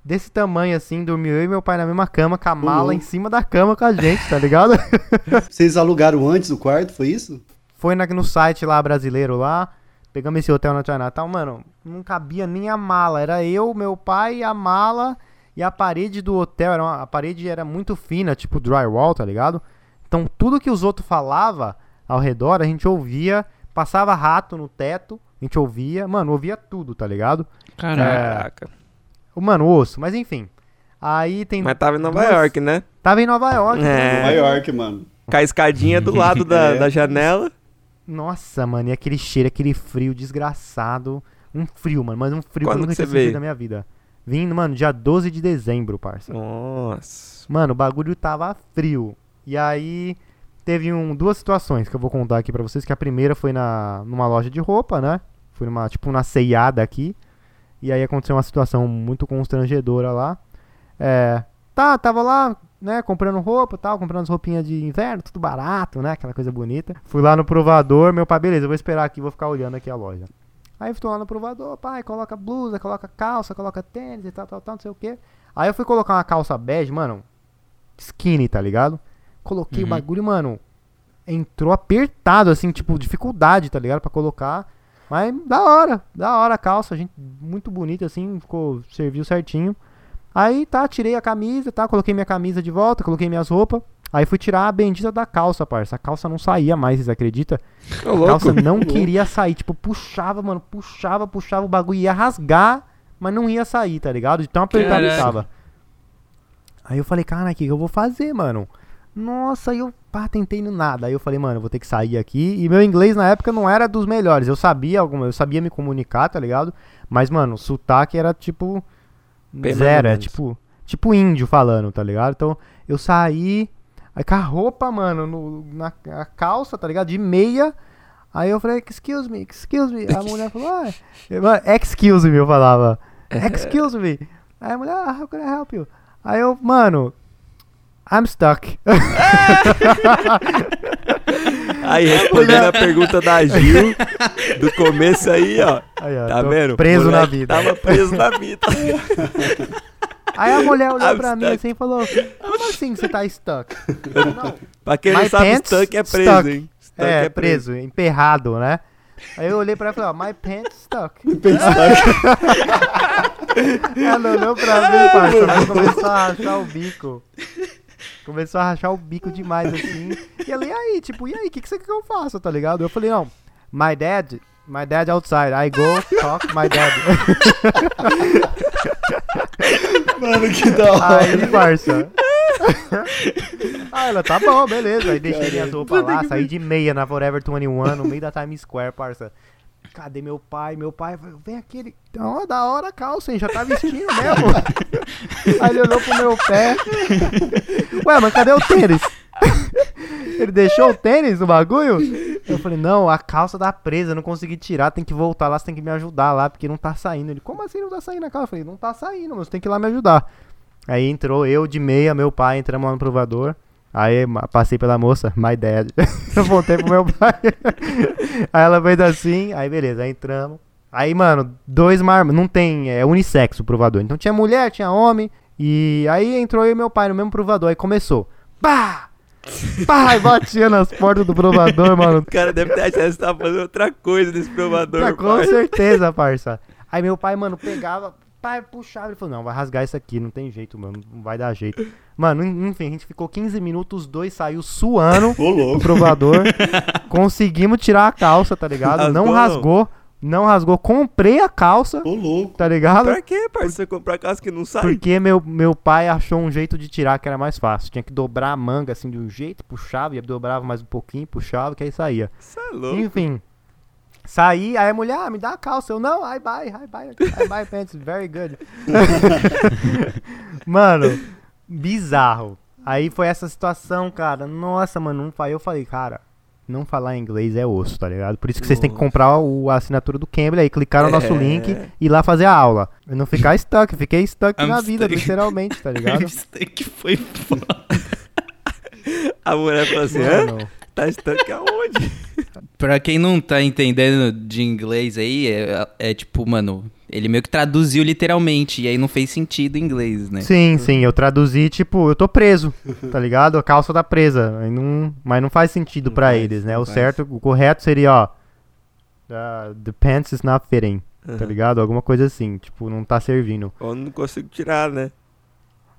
Desse tamanho assim, dormiu eu e meu pai na mesma cama, com a mala louco. em cima da cama com a gente, tá ligado? Vocês alugaram antes o quarto, foi isso? Foi na- no site lá brasileiro lá. Pegamos esse hotel na Chinatown, mano, não cabia nem a mala. Era eu, meu pai, a mala e a parede do hotel. Era uma- a parede era muito fina, tipo drywall, tá ligado? Então tudo que os outros falavam ao redor, a gente ouvia. Passava rato no teto, a gente ouvia. Mano, ouvia tudo, tá ligado? Caraca. O Mano, osso, mas enfim. Aí tem. Mas tava em Nova duas- York, né? Tava em Nova York. É. Nova York, mano. Com a escadinha do lado da, É. da janela. Nossa, mano, e aquele cheiro, aquele frio desgraçado. Um frio, mano, mas um frio Quando que eu nunca tinha veio? na minha vida. Vim, mano, dia 12 de dezembro, parça. Nossa. Mano, o bagulho tava frio. E aí teve um, duas situações que eu vou contar aqui pra vocês. Que a primeira foi na, numa loja de roupa, né? Foi numa, tipo, uma ceiada aqui. E aí aconteceu uma situação muito constrangedora lá. É, tá, tava lá, né, comprando roupa tal, comprando as roupinhas de inverno, tudo barato, né, aquela coisa bonita. Fui lá no provador, meu pai, beleza, eu vou esperar aqui, vou ficar olhando aqui a loja. Aí tô lá no provador, pai, coloca blusa, coloca calça, coloca tênis e tal, tal, tal, não sei o que. Aí eu fui colocar uma calça bege, mano, skinny, tá ligado? Coloquei o Uhum. bagulho, mano, entrou apertado, assim, tipo, dificuldade, tá ligado? Pra colocar. Mas da hora, da hora a calça, gente, muito bonita, assim, ficou, serviu certinho. Aí tá, tirei a camisa, tá, coloquei minha camisa de volta, coloquei minhas roupas. Aí fui tirar a bendita da calça, parça. A calça não saía mais, vocês acreditam? A calça não queria sair. Tipo, puxava, mano. Puxava, puxava. O bagulho ia rasgar, mas não ia sair, tá ligado? De tão apertado que tava. Aí eu falei, cara, o que eu vou fazer, mano? Nossa, aí eu pá, tentei no nada. Aí eu falei, mano, eu vou ter que sair aqui. E meu inglês na época não era dos melhores. Eu sabia alguma, eu sabia me comunicar, tá ligado? Mas, mano, o sotaque era tipo. Zero, é tipo. Tipo índio falando, tá ligado? Então eu saí. Aí com a roupa, mano, no- na a calça, tá ligado? De meia. Aí eu falei, excuse me, excuse me. A mulher falou, ah, mano, excuse me, eu falava. Excuse me. Aí a mulher, ah, how can I help you? Aí eu, mano, I'm stuck. Aí, respondendo a pergunta da Gil, do começo aí, ó. Aí, ó, Tá vendo? Preso na vida. Tava preso na vida. Aí a mulher olhou I'm pra mim stuck. assim e falou, como assim você tá stuck? Não, pra quem não My sabe, pants Stuck é preso, stuck. hein? Stuck é, preso, emperrado, né? Aí eu olhei pra ela e falei, ó, my pants stuck. ela olhou pra mim, parça, vai começar a rachar o bico. Começou a rachar o bico demais, assim. E ela, e aí, tipo, e aí, o que, que você quer que eu faça, tá ligado? Eu falei, não, my dad, my dad outside. I go talk my dad. Mano, que da hora. aí, parça. ah, ela, tá bom, beleza. Aí deixei minhas roupas lá, saí de meia na Forever 21, no meio da Times Square, parça. Cadê meu pai? Meu pai falou, vem aqui, ele. Ó, da hora a calça, hein? Já tá vestindo mesmo. Aí ele olhou pro meu pé. Ué, mas cadê o tênis? Ele deixou o tênis no bagulho? Eu falei, não, a calça tá presa, não consegui tirar, tem que voltar lá, você tem que me ajudar lá, porque não tá saindo. Ele, como assim não tá saindo a calça? Eu falei, não tá saindo, mas você tem que ir lá me ajudar. Aí entrou eu de meia, meu pai, entramos lá no provador. Aí passei pela moça, my dad. Eu voltei pro meu pai. aí ela fez assim, aí beleza, aí entramos. Aí, mano, dois marmanjos, não tem, é unissex o provador. Então tinha mulher, tinha homem. E aí entrou eu e meu pai no mesmo provador. Aí começou. Pá! Pá! Batia nas portas do provador, mano. O cara deve ter achado que você tava fazendo outra coisa nesse provador. Tá, com pai. certeza, parça. Aí meu pai, mano, pegava, pai, puxava, ele falou, não, vai rasgar isso aqui, não tem jeito, mano, não vai dar jeito. Mano, en- enfim, a gente ficou 15 minutos, os dois saiu suando louco. provador. Conseguimos tirar a calça, tá ligado? Rasgou, não rasgou, não rasgou. Comprei a calça, Ô, louco. tá ligado? Pra quê, parceiro? Você comprar calça que não sai? Porque meu, meu pai achou um jeito de tirar que era mais fácil. Tinha que dobrar a manga assim de um jeito, puxava, e dobrava mais um pouquinho, puxava, que aí saía. Você é louco. Enfim. Saí, aí a mulher, ah, me dá a calça. Eu, não, I buy, I buy, I buy pants, very good. mano, bizarro. Aí foi essa situação, cara. Nossa, mano, não eu falei, cara, não falar inglês é osso, tá ligado? Por isso que vocês têm que comprar o, a assinatura do Cambly aí, clicar no nosso É. link e ir lá fazer a aula. Não ficar stuck, fiquei stuck I'm na vida, stuck. literalmente, tá ligado? que foi foda. A mulher falou assim, hã? Tá estanque aonde? Pra quem não tá entendendo de inglês aí, é, é tipo, mano, ele meio que traduziu literalmente, e aí não fez sentido em inglês, né? Sim, sim, eu traduzi, tipo, eu tô preso, tá ligado? A calça tá presa. Aí não, mas não faz sentido Não pra faz, eles, né? não O faz. certo, o correto seria, ó. uh, the pants is not fitting, tá Aham. ligado? Alguma coisa assim, tipo, não tá servindo. Ou não consigo tirar, né?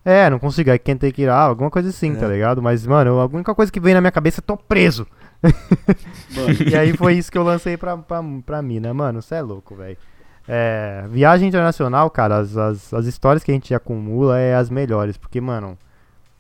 É, não consigo, aí quem tem que ir lá, alguma coisa assim, tá É. ligado? Mas, mano, eu- a única coisa que veio na minha cabeça é tô preso. Mano, E aí foi isso que eu lancei pra, pra, pra mim, né, mano? Você é louco, velho. É, viagem internacional, cara, as, as, as histórias que a gente acumula é as melhores, porque, mano,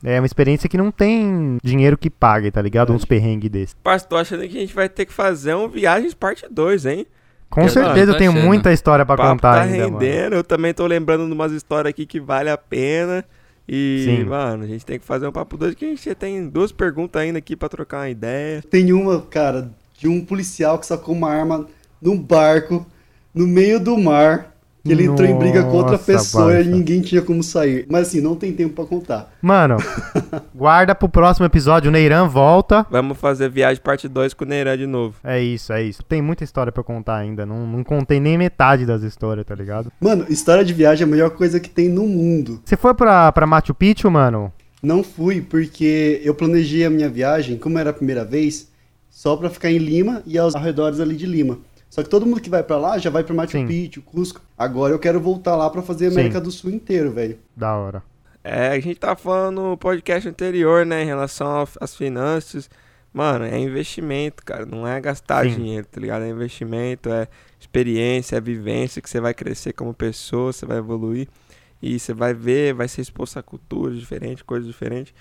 é uma experiência que não tem dinheiro que pague, tá ligado? Uns perrengues desses. Parça, tô achando que a gente vai ter que fazer um Viagens Parte 2, hein? Com Eu certeza eu tenho achando. muita história papo contar tá ainda, mano. rendendo. Eu também tô lembrando de umas histórias aqui que vale a pena. E, Sim. mano, a gente tem que fazer um papo 2 que a gente tem duas perguntas ainda aqui pra trocar uma ideia. tem uma, cara, de um policial que sacou uma arma num barco, no meio do mar. Que ele entrou em briga com outra Nossa, pessoa e ninguém tinha como sair. Mas assim, não tem tempo pra contar. Mano, guarda pro próximo episódio, o Neiran volta. Vamos fazer Viagem Parte 2 com o Neiran de novo. É isso, é isso. Tem muita história pra contar ainda. Não, não contei nem metade das histórias, tá ligado? Mano, história de viagem é a melhor coisa que tem no mundo. Você foi pra, pra Machu Picchu, mano? Não fui porque eu planejei a minha viagem, como era a primeira vez, só pra ficar em Lima e aos arredores ali de Lima. Só que todo mundo que vai pra lá já vai pra Machu Sim. Picchu, Cusco. Agora eu quero voltar lá pra fazer a Sim. América do Sul inteiro, velho. Da hora. É, a gente tava falando no podcast anterior, né, em relação às finanças. Mano, é investimento, cara. Não é gastar Sim. dinheiro, tá ligado? É investimento, é experiência, é vivência que você vai crescer como pessoa, você vai evoluir. E você vai ver, vai ser exposto a culturas diferentes, coisas diferentes.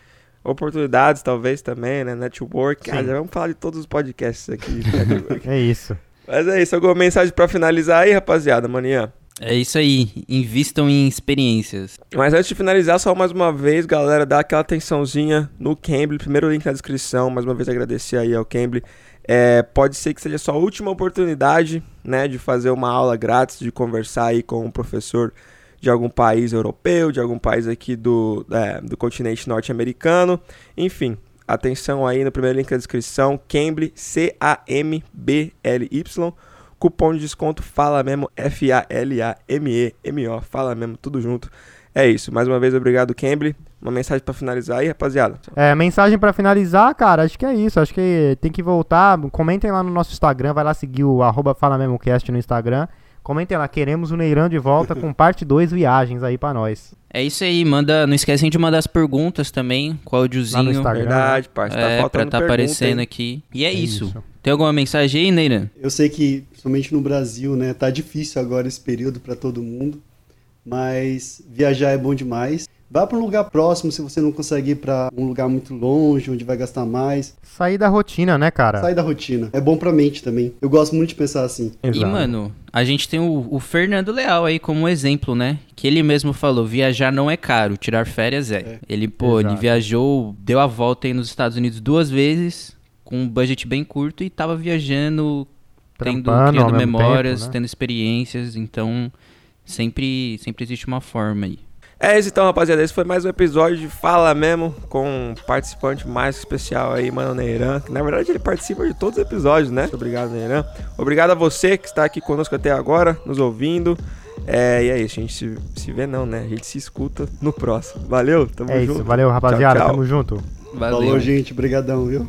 Oportunidades, talvez, também, né? Network. Ah, Sim. já vamos falar de todos os podcasts aqui. É isso. Mas é isso. Alguma mensagem pra finalizar aí, rapaziada, manhã? É isso aí, invistam em experiências. Mas antes de finalizar, só mais uma vez, galera, dá aquela atençãozinha no Cambly. Primeiro link na descrição. Mais uma vez agradecer aí ao Cambly. É, pode ser que seja a sua última oportunidade, né, de fazer uma aula grátis, de conversar aí com um professor de algum país europeu, de algum país aqui do, é, do continente norte-americano. Enfim, atenção aí no primeiro link da descrição, Cambly, C-A-M-B-L-Y. Cupom de desconto Fala Mesmo, F-A-L-A-M-E-M-O, Fala Mesmo, tudo junto. É isso, mais uma vez obrigado, Cambly. Uma mensagem pra finalizar aí, rapaziada. É, mensagem pra finalizar, cara, acho que é isso. Acho que tem que voltar. Comentem lá no nosso Instagram, vai lá seguir o arroba Fala Mesmo Cast no Instagram. Comentem lá, queremos o Neiran de volta com parte 2 viagens aí pra nós. É isso aí, manda, não esquecem de mandar as perguntas também, com o Lá no áudiozinho. Instagram. Verdade, parça. Tá É, pra faltando tá pergunta, aparecendo hein? aqui. E é, É isso. isso. Tem alguma mensagem aí, Neiran? Eu sei que, principalmente no Brasil, né, tá difícil agora esse período para todo mundo, mas viajar é bom demais. Vá para um lugar próximo se você não consegue ir para um lugar muito longe, onde vai gastar mais. Sair da rotina, né, cara? Sai da rotina. É bom pra mente também. Eu gosto muito de pensar assim. E, Exato. mano, a gente tem o, o Fernando Leal aí como exemplo, né? Que ele mesmo falou, viajar não é caro, tirar férias é. É. Ele, pô, ele Exato. viajou, deu a volta aí nos Estados Unidos duas vezes, com um budget bem curto, e tava viajando, tendo, Trampando criando memórias, tempo, né? tendo experiências, então sempre, sempre existe uma forma aí. É isso então, rapaziada. Esse foi mais um episódio de Fala Mesmo com um participante mais especial aí, Mano Neiran. Que, na verdade, ele participa de todos os episódios, né? Muito obrigado, Neiran. Obrigado a você que está aqui conosco até agora, nos ouvindo. É, e é isso, a gente se, se vê não, né? A gente se escuta no próximo. Valeu, tamo É junto. isso, valeu, rapaziada. Tchau, tchau. Tamo junto. Valeu. Falou, gente. Brigadão, viu?